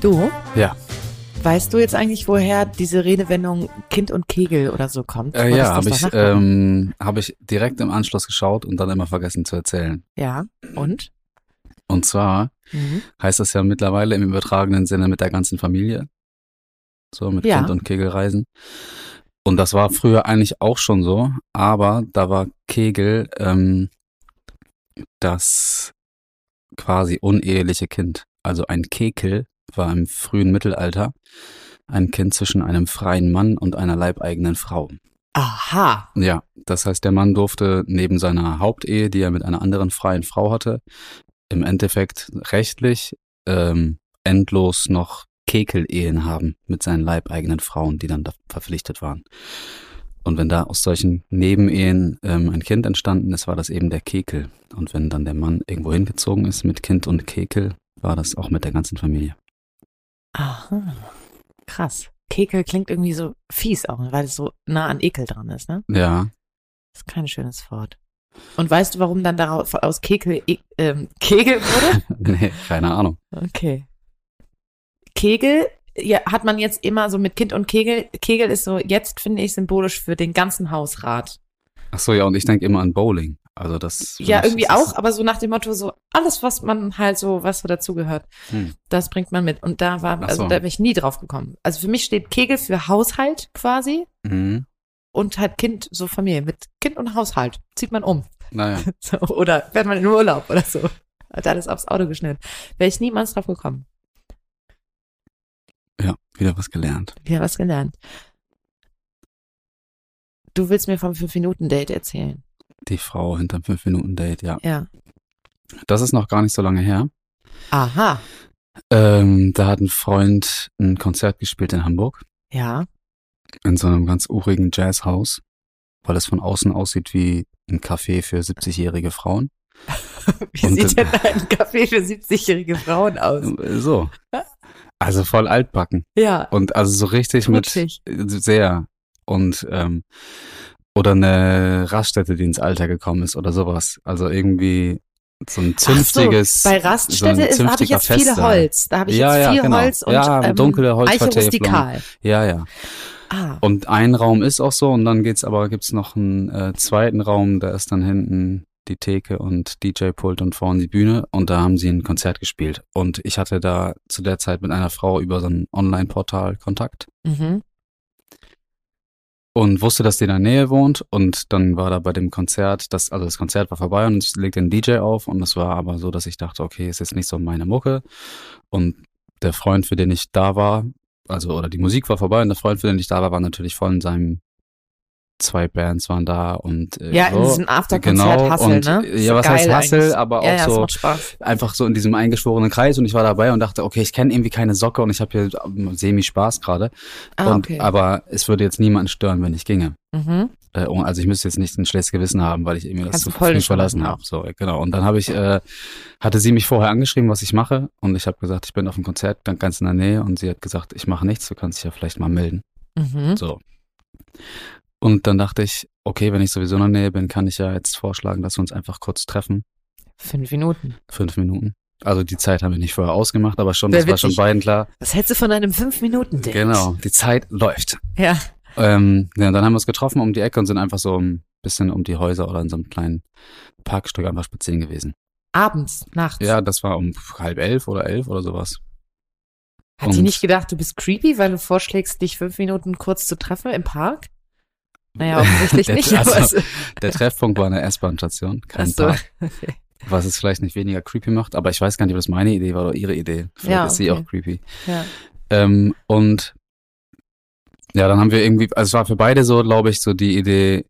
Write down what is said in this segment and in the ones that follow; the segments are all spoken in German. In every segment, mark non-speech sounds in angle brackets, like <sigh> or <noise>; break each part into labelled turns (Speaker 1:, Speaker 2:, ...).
Speaker 1: Du,
Speaker 2: Ja,
Speaker 1: weißt du jetzt eigentlich, woher diese Redewendung Kind und Kegel oder so kommt?
Speaker 2: äh, ja, habe ich, ähm, hab ich direkt im Anschluss geschaut und dann immer vergessen zu erzählen.
Speaker 1: ja, und?
Speaker 2: Und zwar
Speaker 1: Mhm.
Speaker 2: heißt das ja mittlerweile im übertragenen Sinne mit der ganzen Familie. So mit
Speaker 1: Ja.
Speaker 2: Kind und Kegelreisen. Und das war früher eigentlich auch schon so, aber da war Kegel ähm, das quasi uneheliche Kind. Also ein Kekel war im frühen Mittelalter ein Kind zwischen einem freien Mann und einer leibeigenen Frau.
Speaker 1: Aha.
Speaker 2: Ja, das heißt, der Mann durfte neben seiner Hauptehe, die er mit einer anderen freien Frau hatte, im Endeffekt rechtlich ähm, endlos noch Kekelehen haben mit seinen leibeigenen Frauen, die dann da verpflichtet waren. Und wenn da aus solchen Nebenehen ähm, ein Kind entstanden ist, war das eben der Kekel. Und wenn dann der Mann irgendwo hingezogen ist mit Kind und Kekel, war das auch mit der ganzen Familie.
Speaker 1: Aha. Krass. Kekel klingt irgendwie so fies auch, weil es so nah an Ekel dran ist, ne?
Speaker 2: Ja,
Speaker 1: Das ist kein schönes Wort. Und weißt du, warum dann daraus aus Kekel e ähm, Kegel wurde? <laughs>
Speaker 2: nee, keine Ahnung.
Speaker 1: Okay. Kegel ja, hat man jetzt immer so mit Kind und Kegel. Kegel ist so jetzt, finde ich, symbolisch für den ganzen Hausrat.
Speaker 2: Ach so, ja, und ich denke immer an Bowling. Also das.
Speaker 1: Ja, irgendwie auch, aber so nach dem Motto, so alles, was man halt so, was so dazugehört,
Speaker 2: Hm.
Speaker 1: das bringt man mit. Und da war, also
Speaker 2: so.
Speaker 1: da bin ich nie drauf gekommen. Also für mich steht Kegel für Haushalt quasi
Speaker 2: Mhm.
Speaker 1: und halt Kind, so Familie. Mit Kind und Haushalt zieht man um.
Speaker 2: Naja. <laughs>
Speaker 1: So, oder fährt man in Urlaub oder so. Hat alles aufs Auto geschnitten. Wäre ich niemals drauf gekommen.
Speaker 2: Ja, wieder was gelernt.
Speaker 1: Haben was gelernt. Du willst mir vom 5-Minuten-Date erzählen.
Speaker 2: Die Frau hinterm 5-Minuten-Date, ja.
Speaker 1: Ja.
Speaker 2: Das ist noch gar nicht so lange her.
Speaker 1: Aha.
Speaker 2: Ähm, da hat ein Freund ein Konzert gespielt in Hamburg,
Speaker 1: Ja.
Speaker 2: in so einem ganz urigen Jazzhaus, weil es von außen aussieht wie ein Café für 70-jährige Frauen. <laughs>
Speaker 1: Wie
Speaker 2: Und
Speaker 1: sieht denn ein Café für 70-jährige Frauen aus? <laughs>
Speaker 2: Äh, So. Also voll altbacken.
Speaker 1: Ja.
Speaker 2: Und also so richtig
Speaker 1: Trutschig.
Speaker 2: mit sehr. Und ähm, oder eine Raststätte, die ins Alter gekommen ist oder sowas. Also irgendwie so ein zünftiges.
Speaker 1: Bei
Speaker 2: so
Speaker 1: Raststätte
Speaker 2: ein
Speaker 1: ist, habe ich jetzt viel
Speaker 2: Festsaal.
Speaker 1: Holz. Da habe ich
Speaker 2: Ja,
Speaker 1: jetzt
Speaker 2: ja,
Speaker 1: viel
Speaker 2: genau.
Speaker 1: Holz und
Speaker 2: Ja,
Speaker 1: ähm,
Speaker 2: dunkle Holzvertäfelung. Ja, ja.
Speaker 1: Ah.
Speaker 2: Und ein Raum ist auch so und dann geht's aber gibt's noch einen äh, zweiten Raum, da ist dann hinten die Theke und DJ-Pult und vorne die Bühne und da haben sie ein Konzert gespielt. Und ich hatte da zu der Zeit mit einer Frau über so ein Online-Portal Kontakt
Speaker 1: Mhm.
Speaker 2: Und wusste, dass die in der Nähe wohnt. Und dann war da bei dem Konzert, das, also das Konzert war vorbei und es legte ein DJ auf. Und es war aber so, dass ich dachte, okay, ist jetzt nicht so meine Mucke. Und der Freund, für den ich da war, also oder die Musik war vorbei und der Freund, für den ich da war, war natürlich voll in seinem zwei Bands waren da und äh,
Speaker 1: Ja, in
Speaker 2: so.
Speaker 1: diesem Afterkonzert
Speaker 2: Genau,
Speaker 1: Hustle,
Speaker 2: und,
Speaker 1: ne?
Speaker 2: äh, ja, was heißt
Speaker 1: eigentlich.
Speaker 2: aber auch
Speaker 1: ja, ja,
Speaker 2: so einfach so in diesem eingeschworenen Kreis und ich war dabei und dachte, okay, ich kenne irgendwie keine Socke und ich habe hier semi Spaß gerade.
Speaker 1: Ah,
Speaker 2: und
Speaker 1: okay.
Speaker 2: aber es würde jetzt niemanden stören, wenn ich ginge.
Speaker 1: Mhm.
Speaker 2: Äh, also ich müsste jetzt nicht ein schlechtes Gewissen haben, weil ich irgendwie das zu früh verlassen habe. So, genau. Und dann habe ich, äh, hatte sie mich vorher angeschrieben, was ich mache. Und ich habe gesagt, ich bin auf dem Konzert, dann ganz in der Nähe. Und sie hat gesagt, ich mache nichts, du kannst dich ja vielleicht mal melden.
Speaker 1: Mhm.
Speaker 2: So. Und dann dachte ich, okay, wenn ich sowieso in der Nähe bin, kann ich ja jetzt vorschlagen, dass wir uns einfach kurz treffen.
Speaker 1: Fünf Minuten.
Speaker 2: Fünf Minuten. Also die Zeit haben wir nicht vorher ausgemacht, aber schon,
Speaker 1: Wär
Speaker 2: das war schon beiden klar.
Speaker 1: Was hältst du von einem Fünf-Minuten-Date?
Speaker 2: Genau, die Zeit läuft.
Speaker 1: Ja.
Speaker 2: Ähm, ja, dann haben wir uns getroffen um die Ecke und sind einfach so ein bisschen um die Häuser oder in so einem kleinen Parkstück einfach spazieren gewesen.
Speaker 1: Abends, nachts.
Speaker 2: Ja, das war um halb elf oder elf oder sowas.
Speaker 1: Hat die
Speaker 2: und-
Speaker 1: nicht gedacht, du bist creepy, weil du vorschlägst, dich fünf Minuten kurz zu treffen im Park? Naja, offensichtlich
Speaker 2: Der-
Speaker 1: nicht,
Speaker 2: also, Der Treffpunkt war eine S-Bahn-Station, kein
Speaker 1: so.
Speaker 2: Park,
Speaker 1: Okay.
Speaker 2: was es vielleicht nicht weniger creepy macht, aber ich weiß gar nicht, ob das meine Idee war oder ihre Idee. Vielleicht
Speaker 1: Ja,
Speaker 2: ist sie
Speaker 1: okay.
Speaker 2: auch creepy.
Speaker 1: Ja.
Speaker 2: Ähm, und ja, dann haben wir irgendwie, also es war für beide so, glaube ich, so die Idee,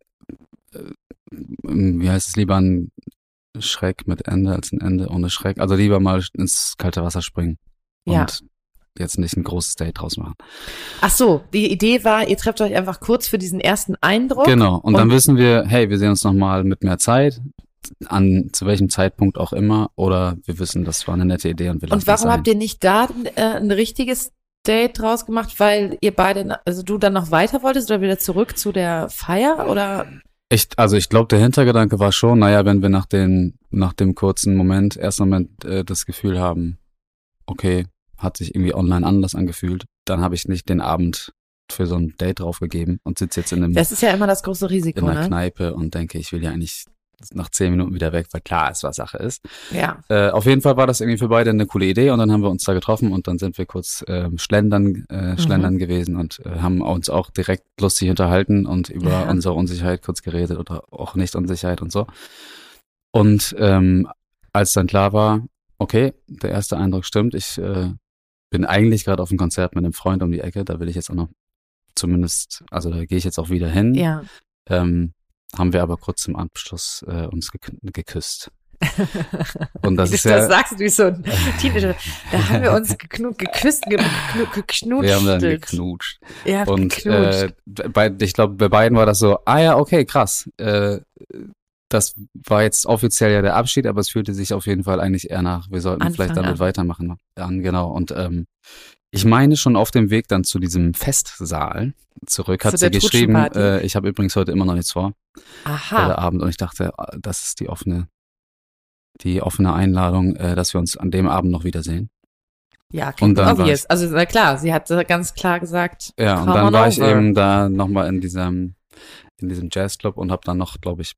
Speaker 2: äh, wie heißt es lieber, ein Schreck mit Ende als ein Ende ohne Schreck. Also lieber mal ins kalte Wasser springen
Speaker 1: Ja.
Speaker 2: und jetzt nicht ein großes Date draus machen.
Speaker 1: Ach so, die Idee war, ihr trefft euch einfach kurz für diesen ersten Eindruck.
Speaker 2: Genau. Und, dann
Speaker 1: Und-
Speaker 2: wissen wir, hey, wir sehen uns nochmal mit mehr Zeit, an zu welchem Zeitpunkt auch immer, oder wir wissen, das war eine nette Idee und wir lassen
Speaker 1: Und warum habt ihr nicht da äh, ein richtiges Date draus gemacht, weil ihr beide, also du dann noch weiter wolltest oder wieder zurück zu der Feier oder?
Speaker 2: Ich, also ich glaube, der Hintergedanke war schon, naja, wenn wir nach, den, nach dem kurzen Moment, ersten Moment äh, das Gefühl haben, okay, hat sich irgendwie online anders angefühlt, dann habe ich nicht den Abend für so ein Date draufgegeben und sitze jetzt in, einem,
Speaker 1: Das ist ja immer das große
Speaker 2: in
Speaker 1: Risiko,
Speaker 2: einer
Speaker 1: ne?
Speaker 2: Kneipe und denke, ich will ja eigentlich nach zehn Minuten wieder weg, weil klar ist, was Sache ist.
Speaker 1: Ja.
Speaker 2: Äh, auf jeden Fall war das irgendwie für beide eine coole Idee und dann haben wir uns da getroffen und dann sind wir kurz ähm, schlendern, äh, schlendern gewesen und äh, haben uns auch direkt lustig unterhalten und über
Speaker 1: Ja.
Speaker 2: unsere Unsicherheit kurz geredet oder auch nicht Unsicherheit und so. Und ähm, als dann klar war, okay, der erste Eindruck stimmt, ich äh, bin eigentlich gerade auf einem Konzert mit einem Freund um die Ecke, da will ich jetzt auch noch zumindest, also da gehe ich jetzt auch wieder hin.
Speaker 1: Ja.
Speaker 2: Ähm, haben wir aber kurz zum Abschluss äh, uns gek geküsst. <laughs> Und das
Speaker 1: Wie
Speaker 2: ist
Speaker 1: du
Speaker 2: ja,
Speaker 1: das sagst, wie so ein Teenager. <laughs> Da haben wir uns geknu geküsst, ge geknu geknutscht.
Speaker 2: wir haben dann geknutscht.
Speaker 1: Ja,
Speaker 2: Und
Speaker 1: geknutscht.
Speaker 2: äh, bei, ich glaube, bei beiden war das so, ah ja, okay, krass. Äh, das war jetzt offiziell ja der Abschied, aber es fühlte sich auf jeden Fall eigentlich eher nach, wir sollten
Speaker 1: Anfang
Speaker 2: vielleicht damit
Speaker 1: an.
Speaker 2: weitermachen. An, genau. Und ähm, ich meine schon auf dem Weg dann zu diesem Festsaal zurück, hat
Speaker 1: Zu
Speaker 2: sie geschrieben, äh, ich habe übrigens heute immer noch nichts vor. heute
Speaker 1: Aha.
Speaker 2: Abend und ich dachte, ah, das ist die offene, die offene Einladung, äh, dass wir uns an dem Abend noch wiedersehen.
Speaker 1: Ja,
Speaker 2: Und
Speaker 1: klingt
Speaker 2: dann war
Speaker 1: obvious. Also, na klar, sie hat äh, ganz klar gesagt,
Speaker 2: Ja, und dann war ich
Speaker 1: over.
Speaker 2: eben da nochmal in diesem, in diesem Jazzclub und habe dann noch, glaube ich,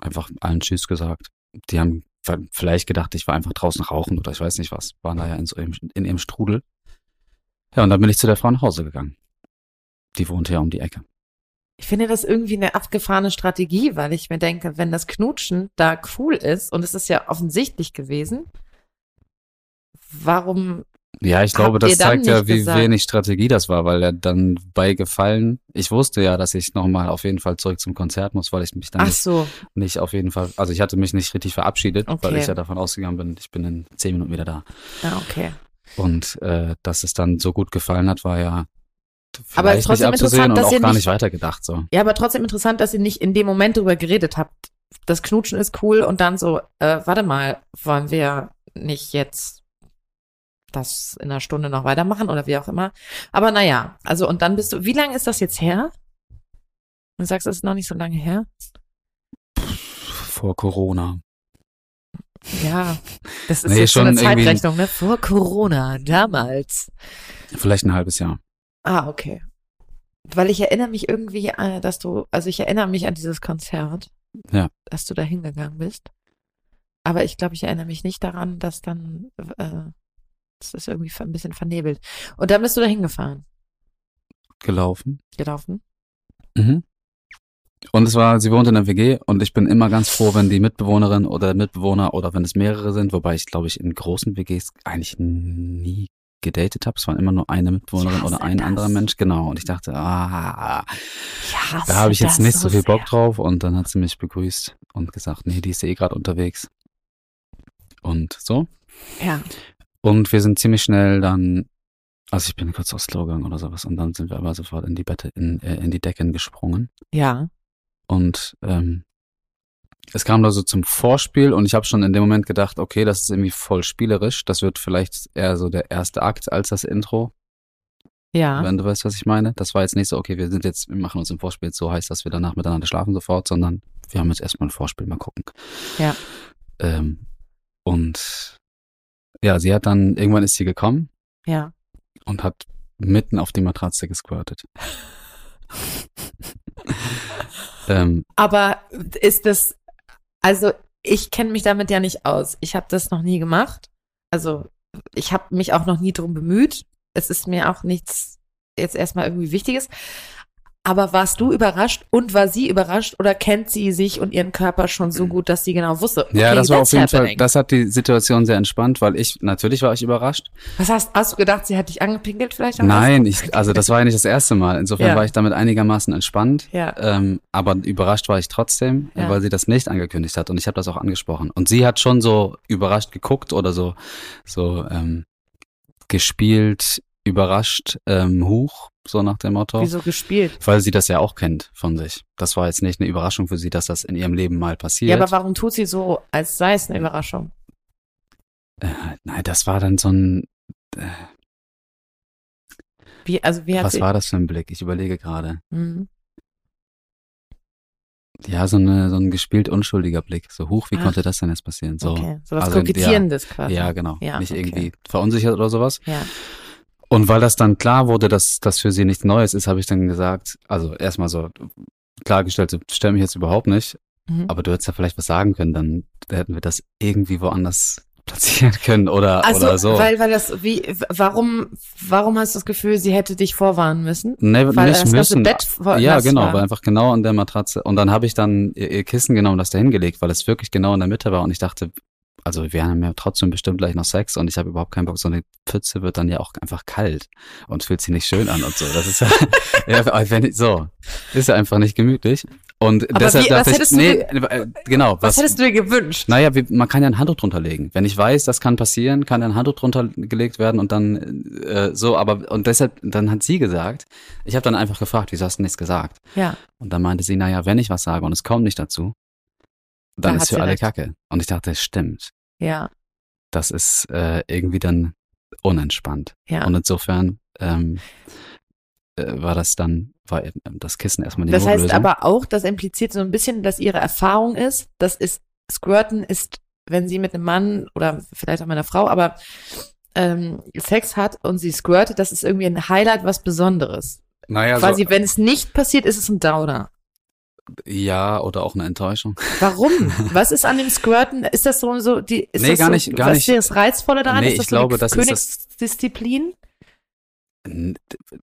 Speaker 2: einfach allen Tschüss gesagt. Die haben vielleicht gedacht, ich war einfach draußen rauchen oder ich weiß nicht was, waren da ja in, so im, in ihrem Strudel. Ja, und dann bin ich zu der Frau nach Hause gegangen. Die wohnt ja um die Ecke.
Speaker 1: Ich finde das irgendwie eine abgefahrene Strategie, weil ich mir denke, wenn das Knutschen da cool ist und es ist ja offensichtlich gewesen, warum,
Speaker 2: Ja, ich glaube, das zeigt ja, wie
Speaker 1: gesagt-
Speaker 2: wenig Strategie das war, weil er dann bei Gefallen, ich wusste ja, dass ich nochmal auf jeden Fall zurück zum Konzert muss, weil ich mich dann
Speaker 1: ach
Speaker 2: nicht,
Speaker 1: so,
Speaker 2: nicht auf jeden Fall, also ich hatte mich nicht richtig verabschiedet, weil
Speaker 1: Okay.
Speaker 2: ich ja davon ausgegangen bin, ich bin in zehn Minuten wieder da.
Speaker 1: ja, okay.
Speaker 2: Und äh, dass es dann so gut gefallen hat, war ja
Speaker 1: Aber
Speaker 2: vielleicht
Speaker 1: trotzdem
Speaker 2: nicht abzusehen
Speaker 1: interessant,
Speaker 2: und
Speaker 1: dass
Speaker 2: auch
Speaker 1: ihr
Speaker 2: gar
Speaker 1: nicht-
Speaker 2: nicht weitergedacht. So.
Speaker 1: Ja, aber trotzdem interessant, dass ihr nicht in dem Moment drüber geredet habt. Das Knutschen ist cool und dann so, äh, warte mal, wollen wir nicht jetzt das in einer Stunde noch weitermachen oder wie auch immer. Aber naja, also und dann bist du, wie lange ist das jetzt her? Du sagst, es ist noch nicht so lange her?
Speaker 2: Vor Corona.
Speaker 1: Ja, das ist
Speaker 2: Nee,
Speaker 1: jetzt eine
Speaker 2: schon irgendwie-
Speaker 1: Zeitrechnung, ne? Vor Corona, damals.
Speaker 2: Vielleicht ein halbes Jahr.
Speaker 1: Ah, okay. Weil ich erinnere mich irgendwie, äh, dass du, also ich erinnere mich an dieses Konzert,
Speaker 2: Ja.
Speaker 1: dass du da hingegangen bist. Aber ich glaube, ich erinnere mich nicht daran, dass dann, äh, das ist irgendwie ein bisschen vernebelt. Und dann bist du da hingefahren,
Speaker 2: Gelaufen.
Speaker 1: gelaufen.
Speaker 2: Mhm. Und es war, sie wohnt in der WG und ich bin immer ganz froh, wenn die Mitbewohnerin oder Mitbewohner oder wenn es mehrere sind, wobei ich glaube ich in großen WGs eigentlich nie gedatet habe. Es waren immer nur eine Mitbewohnerin oder ein
Speaker 1: das.
Speaker 2: anderer Mensch, genau. Und ich dachte, ah, da habe ich jetzt nicht so viel Bock drauf. Und dann hat sie mich begrüßt und gesagt, nee, die ist eh gerade unterwegs. Und so.
Speaker 1: Ja,
Speaker 2: Und wir sind ziemlich schnell dann, also ich bin kurz aufs Klo gegangen oder sowas und dann sind wir aber sofort in die Bette, in, äh, in die Decken gesprungen.
Speaker 1: ja.
Speaker 2: Und ähm, es kam da so zum Vorspiel und ich habe schon in dem Moment gedacht, okay, das ist irgendwie voll spielerisch. Das wird vielleicht eher so der erste Akt als das Intro,
Speaker 1: Ja,
Speaker 2: wenn du weißt, was ich meine. Das war jetzt nicht so, okay, wir sind jetzt, wir machen uns im Vorspiel jetzt so heiß, dass wir danach miteinander schlafen sofort, sondern wir haben jetzt erstmal ein Vorspiel, mal gucken.
Speaker 1: Ja.
Speaker 2: Ähm, und ja, sie hat dann, irgendwann ist sie gekommen
Speaker 1: ja.
Speaker 2: und hat mitten auf die Matratze gesquirtet. ähm,
Speaker 1: Aber ist das, also ich kenne mich damit ja nicht aus. Ich habe das noch nie gemacht. Also ich habe mich auch noch nie drum bemüht. Es ist mir auch nichts jetzt erstmal irgendwie Wichtiges. Aber warst du überrascht und war sie überrascht oder kennt sie sich und ihren Körper schon so gut, dass sie genau wusste? Okay,
Speaker 2: ja, das war auf jeden Fall,
Speaker 1: happening.
Speaker 2: das hat die Situation sehr entspannt, weil ich, natürlich war ich überrascht.
Speaker 1: Was hast, hast du gedacht, sie hat dich angepinkelt vielleicht?
Speaker 2: Nein, ich, also das war ja nicht das erste Mal. Insofern
Speaker 1: Ja.
Speaker 2: war ich damit einigermaßen entspannt.
Speaker 1: Ja.
Speaker 2: Ähm, aber überrascht war ich trotzdem,
Speaker 1: Ja.
Speaker 2: weil sie das nicht angekündigt hat und ich habe das auch angesprochen. Und sie hat schon so überrascht geguckt oder so, so ähm, gespielt, überrascht, ähm, Huch, so nach dem Motto.
Speaker 1: Wieso gespielt?
Speaker 2: Weil sie das ja auch kennt von sich. Das war jetzt nicht eine Überraschung für sie, dass das in ihrem Leben mal passiert.
Speaker 1: Ja, aber warum tut sie so, als sei es eine Überraschung?
Speaker 2: äh, nein, das war dann so ein,
Speaker 1: Wie, also wie hat
Speaker 2: was war das für ein Blick? Ich überlege gerade.
Speaker 1: Mhm.
Speaker 2: Ja, so, eine, so ein gespielt unschuldiger Blick. So, huch, wie
Speaker 1: Ach.
Speaker 2: konnte das denn jetzt passieren? So,
Speaker 1: okay, so was
Speaker 2: also, ja.
Speaker 1: Kokettierendes quasi.
Speaker 2: Ja, genau.
Speaker 1: Ja,
Speaker 2: nicht
Speaker 1: okay.
Speaker 2: irgendwie verunsichert oder sowas.
Speaker 1: Ja.
Speaker 2: Und weil das dann klar wurde, dass das für sie nichts Neues ist, habe ich dann gesagt, also erstmal so klargestellt, so, stell mich jetzt überhaupt nicht,
Speaker 1: Mhm.
Speaker 2: aber du hättest ja vielleicht was sagen können, dann hätten wir das irgendwie woanders <laughs> platzieren können oder,
Speaker 1: Also,
Speaker 2: oder so.
Speaker 1: weil, weil das, wie, warum, warum hast du das Gefühl, sie hätte dich vorwarnen müssen?
Speaker 2: Nee,
Speaker 1: Weil
Speaker 2: nicht
Speaker 1: das
Speaker 2: müssen.
Speaker 1: Bett
Speaker 2: ja, genau,
Speaker 1: war.
Speaker 2: weil einfach genau an der Matratze. Und dann habe ich dann ihr, ihr Kissen genommen, das da hingelegt, weil es wirklich genau in der Mitte war. Und ich dachte, also wir haben ja trotzdem bestimmt gleich noch Sex und ich habe überhaupt keinen Bock. So eine Pfütze wird dann ja auch einfach kalt und fühlt sich nicht schön an und so. Das ist ja, <laughs> ja wenn ich, so, ist ja einfach nicht gemütlich. Und
Speaker 1: Aber
Speaker 2: deshalb
Speaker 1: wie- was
Speaker 2: ich,
Speaker 1: hättest du
Speaker 2: nee,
Speaker 1: ge-
Speaker 2: äh, genau,
Speaker 1: Was, hättest du dir gewünscht?
Speaker 2: naja, wie, man kann ja ein Handtuch drunter legen. Wenn ich weiß, das kann passieren, kann ein Handtuch drunter gelegt werden und dann äh, so, aber und deshalb, dann hat sie gesagt, ich habe dann einfach gefragt, wieso hast du nichts gesagt?
Speaker 1: Ja.
Speaker 2: Und dann meinte sie, naja, wenn ich was sage und es kommt nicht dazu, dann
Speaker 1: Da
Speaker 2: ist für alle
Speaker 1: recht.
Speaker 2: Kacke. Und ich dachte, stimmt.
Speaker 1: Ja.
Speaker 2: Das ist äh, irgendwie dann unentspannt.
Speaker 1: Ja.
Speaker 2: Und insofern ähm, äh, war das dann, war eben das Kissen erstmal die
Speaker 1: Das heißt
Speaker 2: Notlösung.
Speaker 1: aber auch, das impliziert so ein bisschen, dass ihre Erfahrung ist, das ist, Squirten ist, wenn sie mit einem Mann oder vielleicht auch mit einer Frau, aber ähm, Sex hat und sie squirtet, das ist irgendwie ein Highlight, was Besonderes.
Speaker 2: naja,
Speaker 1: Quasi, wenn es nicht passiert, ist es ein Downer.
Speaker 2: Ja, oder auch eine Enttäuschung.
Speaker 1: Warum? <laughs> Was ist an dem Squirten? Ist das so, so die, ist
Speaker 2: Nee,
Speaker 1: das
Speaker 2: gar
Speaker 1: so,
Speaker 2: nicht- gar
Speaker 1: was
Speaker 2: nicht.
Speaker 1: ist das Reizvolle daran?
Speaker 2: Nee,
Speaker 1: ist das
Speaker 2: ich
Speaker 1: so eine
Speaker 2: glaube, das ist das-
Speaker 1: Königsdisziplin?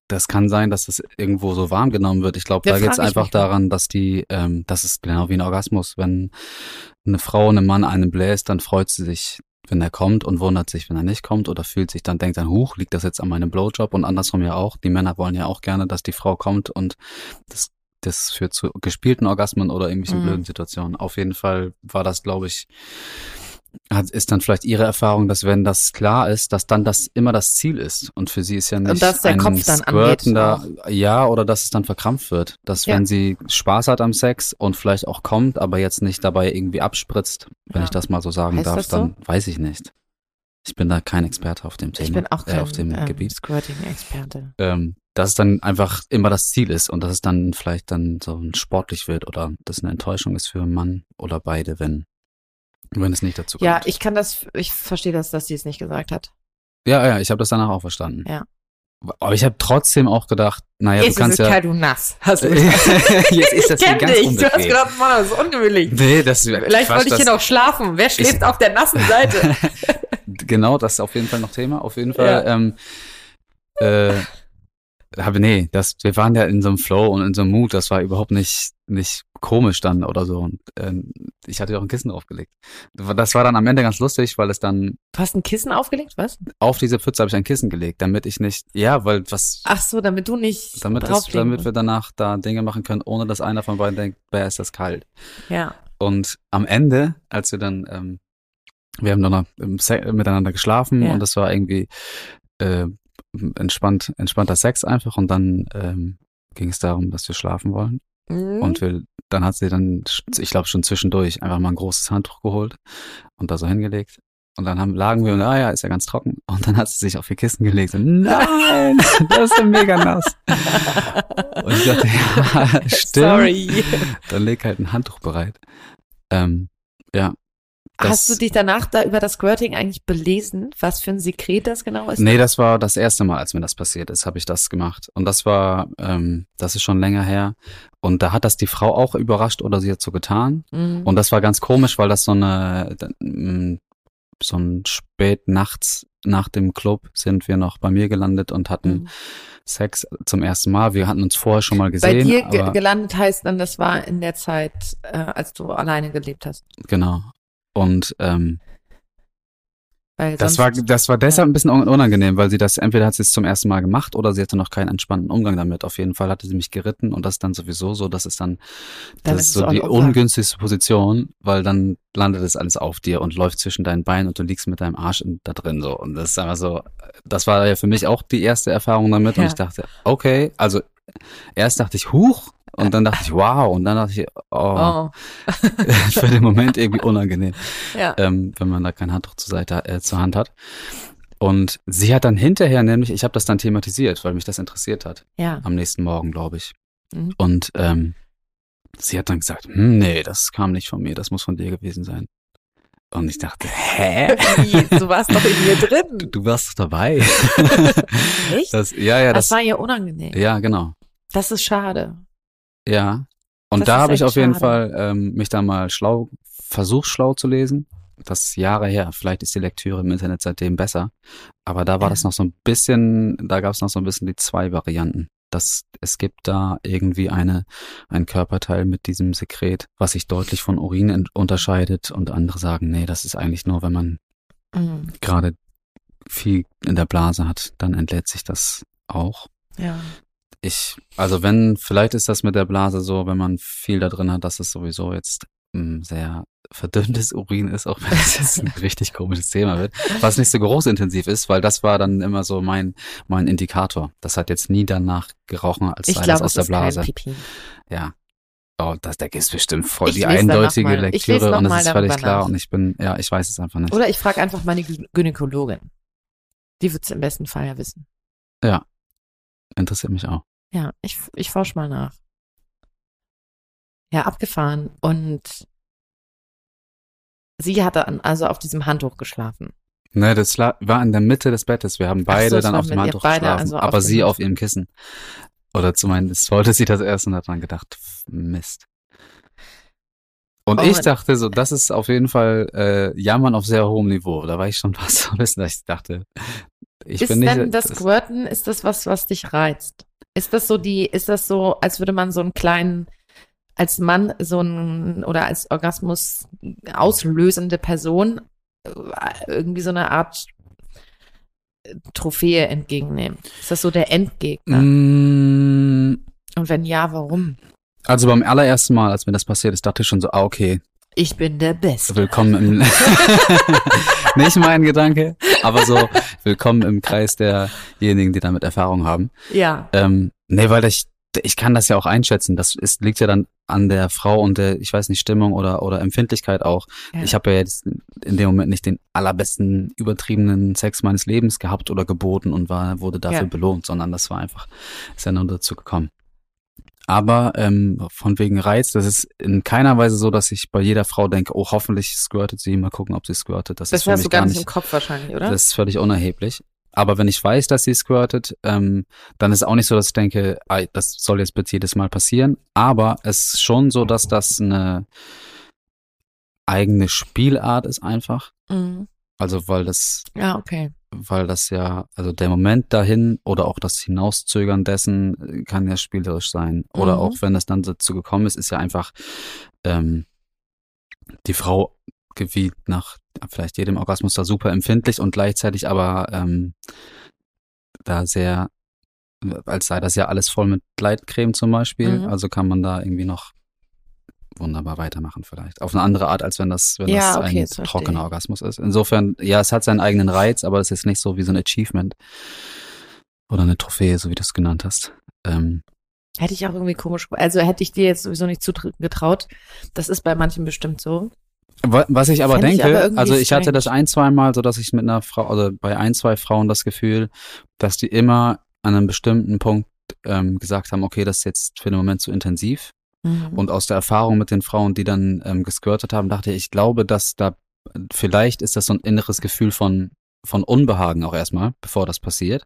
Speaker 2: Das kann sein, dass das irgendwo so warm genommen wird. Ich glaube, da geht es einfach daran, dass die, ähm, das ist genau wie ein Orgasmus. Wenn eine Frau einem Mann einen bläst, dann freut sie sich, wenn er kommt und wundert sich, wenn er nicht kommt oder fühlt sich dann, denkt dann, huch, liegt das jetzt an meinem Blowjob und andersrum ja auch. Die Männer wollen ja auch gerne, dass die Frau kommt und das, das führt zu gespielten Orgasmen oder irgendwelchen
Speaker 1: Mhm.
Speaker 2: blöden Situationen. Auf jeden Fall war das, glaube ich, hat, ist dann vielleicht ihre Erfahrung, dass wenn das klar ist, dass dann das immer das Ziel ist. Und für sie ist ja nicht
Speaker 1: dass der
Speaker 2: ein
Speaker 1: Kopf dann angeht
Speaker 2: ja, oder dass es dann verkrampft wird. Dass
Speaker 1: Ja.
Speaker 2: wenn sie Spaß hat am Sex und vielleicht auch kommt, aber jetzt nicht dabei irgendwie abspritzt, wenn
Speaker 1: Ja.
Speaker 2: ich das mal so sagen
Speaker 1: Heißt
Speaker 2: darf,
Speaker 1: so?
Speaker 2: dann weiß ich nicht. Ich bin da kein Experte auf dem Thema.
Speaker 1: Ich bin auch
Speaker 2: äh,
Speaker 1: kein
Speaker 2: auf dem
Speaker 1: ähm,
Speaker 2: Gebiet.
Speaker 1: Squirting-Experte.
Speaker 2: Ähm, dass es dann einfach immer das Ziel ist und dass es dann vielleicht dann so sportlich wird oder das eine Enttäuschung ist für einen Mann oder beide, wenn wenn es nicht dazu kommt.
Speaker 1: Ja, ich kann das, ich verstehe das, dass sie es nicht gesagt hat.
Speaker 2: Ja, ja, ich habe das danach auch verstanden.
Speaker 1: Ja.
Speaker 2: Aber ich habe trotzdem auch gedacht, naja,
Speaker 1: Jetzt
Speaker 2: du kannst
Speaker 1: ist es
Speaker 2: ja.
Speaker 1: kalt und nass. Hast du. <laughs>
Speaker 2: Jetzt ist das
Speaker 1: ich kenn
Speaker 2: ganz
Speaker 1: dich. Du hast gedacht, Mann, das ist ungemütlich.
Speaker 2: Nee, das
Speaker 1: Vielleicht wollte ich hier noch schlafen. Wer schläft auf der nassen Seite? <laughs>
Speaker 2: genau, das ist auf jeden Fall noch Thema. Auf jeden Fall.
Speaker 1: Ja.
Speaker 2: Ähm, äh, habe nee, das, wir waren ja in so einem Flow und in so einem Mut. Das war überhaupt nicht nicht komisch dann oder so. Und ähm, ich hatte ja auch ein Kissen draufgelegt. Das war dann am Ende ganz lustig, weil es dann
Speaker 1: Du hast ein Kissen aufgelegt, was?
Speaker 2: auf diese Pfütze habe ich ein Kissen gelegt, damit ich nicht, ja, weil was,
Speaker 1: Ach so, damit du nicht
Speaker 2: damit, es, damit wir danach da Dinge machen können, ohne dass einer von beiden denkt, wer ist das kalt.
Speaker 1: Ja.
Speaker 2: Und am Ende, als wir dann, ähm, wir haben dann miteinander geschlafen
Speaker 1: Ja.
Speaker 2: und das war irgendwie äh, entspannt, entspannter Sex einfach und dann ähm, ging es darum, dass wir schlafen wollen.
Speaker 1: Mhm.
Speaker 2: Und wir, dann hat sie dann, ich glaube schon zwischendurch, einfach mal ein großes Handtuch geholt und da so hingelegt. Und dann haben, lagen wir und, ah ja, ist ja ganz trocken. Und dann hat sie sich auf ihr Kissen gelegt und, nein, <laughs> das ist ja mega nass. Und ich dachte, ja, <laughs> stimmt.
Speaker 1: Sorry.
Speaker 2: Dann leg halt ein Handtuch bereit. Ähm, ja.
Speaker 1: Hast du dich danach da über das Squirting eigentlich belesen, was für ein Sekret das genau ist?
Speaker 2: Nee, das war das erste Mal, als mir das passiert ist, habe ich das gemacht. Und das war, ähm, das ist schon länger her. Und da hat das die Frau auch überrascht oder sie hat so getan.
Speaker 1: Mhm.
Speaker 2: Und das war ganz komisch, weil das so eine, mm, so ein spät nachts nach dem Club sind wir noch bei mir gelandet und hatten
Speaker 1: Mhm.
Speaker 2: Sex zum ersten Mal. Wir hatten uns vorher schon mal gesehen.
Speaker 1: Bei dir ge gelandet heißt dann, das war in der Zeit, äh, als du alleine gelebt hast.
Speaker 2: genau. Und ähm, das war das war deshalb ein bisschen un- unangenehm, weil sie das entweder hat sie es zum ersten Mal gemacht oder sie hatte noch keinen entspannten Umgang damit. Auf jeden Fall hatte sie mich geritten und das dann sowieso so, das ist dann das
Speaker 1: ist
Speaker 2: so die ungünstigste Position, weil dann landet es alles auf dir und läuft zwischen deinen Beinen und du liegst mit deinem Arsch in, da drin so und das ist einfach so. Das war ja für mich auch die erste Erfahrung damit und
Speaker 1: Ja.
Speaker 2: ich dachte, okay, also erst dachte ich huch und dann dachte ich wow und dann dachte ich oh,
Speaker 1: Oh, <laughs>
Speaker 2: für den Moment irgendwie <laughs> unangenehm
Speaker 1: ja.
Speaker 2: ähm, wenn man da kein Handtuch zur Seite äh, zur Hand hat. Und sie hat dann hinterher nämlich, ich habe das dann thematisiert, weil mich das interessiert hat,
Speaker 1: Ja.
Speaker 2: am nächsten Morgen, glaube ich.
Speaker 1: Mhm.
Speaker 2: Und ähm, sie hat dann gesagt, hm, nee, das kam nicht von mir, das muss von dir gewesen sein. Und ich dachte, hä?
Speaker 1: Du warst doch in mir <laughs>
Speaker 2: Du,
Speaker 1: drin.
Speaker 2: du warst doch dabei.
Speaker 1: Echt?
Speaker 2: Das, ja, ja,
Speaker 1: das,
Speaker 2: das,
Speaker 1: war ihr unangenehm.
Speaker 2: ja, genau.
Speaker 1: Das ist schade.
Speaker 2: Ja. Und
Speaker 1: Das
Speaker 2: da habe ich auf jeden
Speaker 1: schade.
Speaker 2: Fall ähm, mich da mal schlau, versucht schlau zu lesen. Das ist Jahre her. Vielleicht ist die Lektüre im Internet seitdem besser. Aber da war
Speaker 1: Ja.
Speaker 2: das noch so ein bisschen, da gab es noch so ein bisschen die zwei Varianten. Das, es gibt da irgendwie eine, ein Körperteil mit diesem Sekret, was sich deutlich von Urin unterscheidet und andere sagen, nee, das ist eigentlich nur, wenn man
Speaker 1: Mhm.
Speaker 2: gerade viel in der Blase hat, dann entlädt sich das auch
Speaker 1: Ja.
Speaker 2: Ich, also wenn, vielleicht ist das mit der Blase so, wenn man viel da drin hat, dass es sowieso jetzt ein sehr verdünntes Urin ist, auch wenn es jetzt ein richtig komisches Thema wird, was nicht so großintensiv ist, weil das war dann immer so mein, mein Indikator. Das hat jetzt nie danach gerochen, als
Speaker 1: Ich
Speaker 2: sei das aus der Blase. Ja. Oh, das, da ist bestimmt voll
Speaker 1: Ich
Speaker 2: die eindeutige Lektüre und es ist völlig klar
Speaker 1: nach.
Speaker 2: und ich bin, ja, ich weiß es einfach nicht.
Speaker 1: Oder ich frage einfach meine Gynäkologin. Die wird es im besten Fall ja wissen.
Speaker 2: Interessiert mich auch.
Speaker 1: Ja, ich, ich forsch mal nach. Ja, abgefahren. Und sie hatte an, also auf diesem Handtuch geschlafen.
Speaker 2: Ne, das war in der Mitte des Bettes. Wir haben
Speaker 1: so,
Speaker 2: beide
Speaker 1: es
Speaker 2: dann auf dem Handtuch
Speaker 1: beide,
Speaker 2: geschlafen,
Speaker 1: also auf
Speaker 2: aber sie auf ihrem Kissen. Oder zumindest <laughs> wollte sie das erst und hat dann gedacht, Mist. Und
Speaker 1: Oh,
Speaker 2: ich dachte so, das ist auf jeden Fall äh, Jammern auf sehr hohem Niveau. Da war ich schon <laughs> fast so ein bisschen, dass ich dachte, ich
Speaker 1: ist
Speaker 2: nicht.
Speaker 1: denn das Squirten, ist das was, was dich reizt? Ist das so die, ist das so, als würde man so einen kleinen, als Mann so ein, oder als Orgasmus auslösende Person äh, irgendwie so eine Art äh, Trophäe entgegennehmen? Ist das so der Endgegner?
Speaker 2: Mm,
Speaker 1: Und wenn ja, warum?
Speaker 2: also beim allerersten Mal, als mir das passiert ist, dachte ich schon so, ah, okay,
Speaker 1: Ich bin der Beste.
Speaker 2: willkommen im, <laughs> nicht mein Gedanke, aber so, willkommen im Kreis derjenigen, die damit Erfahrung haben.
Speaker 1: Ja.
Speaker 2: Ähm, nee, weil ich, ich kann das ja auch einschätzen. Das ist, liegt ja dann an der Frau und der, ich weiß nicht, Stimmung oder, oder Empfindlichkeit auch.
Speaker 1: ja.
Speaker 2: Ich habe ja jetzt in dem Moment nicht den allerbesten, übertriebenen Sex meines Lebens gehabt oder geboten und war, wurde dafür
Speaker 1: Ja.
Speaker 2: belohnt, sondern das war einfach, ist ja nur dazu gekommen. Aber ähm, von wegen Reiz, das ist in keiner Weise so, dass ich bei jeder Frau denke, oh, hoffentlich squirtet sie, mal gucken, ob sie squirtet. Das,
Speaker 1: das
Speaker 2: ist für
Speaker 1: hast
Speaker 2: mich
Speaker 1: du gar nicht im Kopf wahrscheinlich, oder?
Speaker 2: das ist völlig unerheblich. Aber wenn ich weiß, dass sie squirtet, ähm, dann ist auch nicht so, dass ich denke, ah, das soll jetzt bitte jedes Mal passieren. Aber es ist schon so, dass das eine eigene Spielart ist einfach.
Speaker 1: Mhm.
Speaker 2: Also weil das,
Speaker 1: Ja, okay.
Speaker 2: Weil das ja, also der Moment dahin oder auch das Hinauszögern dessen äh, kann ja spielerisch sein. Oder
Speaker 1: Mhm.
Speaker 2: auch wenn es dann dazu gekommen ist, ist ja einfach ähm, die Frau wie nach vielleicht jedem Orgasmus da super empfindlich und gleichzeitig aber ähm, da sehr, als sei das ja alles voll mit Gleitcreme zum Beispiel.
Speaker 1: Mhm.
Speaker 2: Also kann man da irgendwie noch wunderbar weitermachen vielleicht. Auf eine andere Art, als wenn das, wenn
Speaker 1: Ja,
Speaker 2: das
Speaker 1: okay,
Speaker 2: ein trockener
Speaker 1: ich.
Speaker 2: Orgasmus ist. Insofern, ja, es hat seinen eigenen Reiz, aber es ist nicht so wie so ein Achievement oder eine Trophäe, so wie du es genannt hast. Ähm,
Speaker 1: Hätte ich auch irgendwie komisch, also hätte ich dir jetzt sowieso nicht zugetraut. Das ist bei manchen bestimmt so.
Speaker 2: Wa- Was ich aber
Speaker 1: Fänd ich
Speaker 2: denke,
Speaker 1: aber irgendwie
Speaker 2: also ich hatte das ein, zwei Mal, so dass ich mit einer Frau, also bei ein, zwei Frauen das Gefühl, dass die immer an einem bestimmten Punkt ähm, gesagt haben, okay, das ist jetzt für den Moment zu intensiv.
Speaker 1: Mhm.
Speaker 2: Und aus der Erfahrung mit den Frauen, die dann ähm, gesquirtet haben, dachte ich, ich glaube, dass da vielleicht ist das so ein inneres Gefühl von von Unbehagen auch erstmal, bevor das passiert,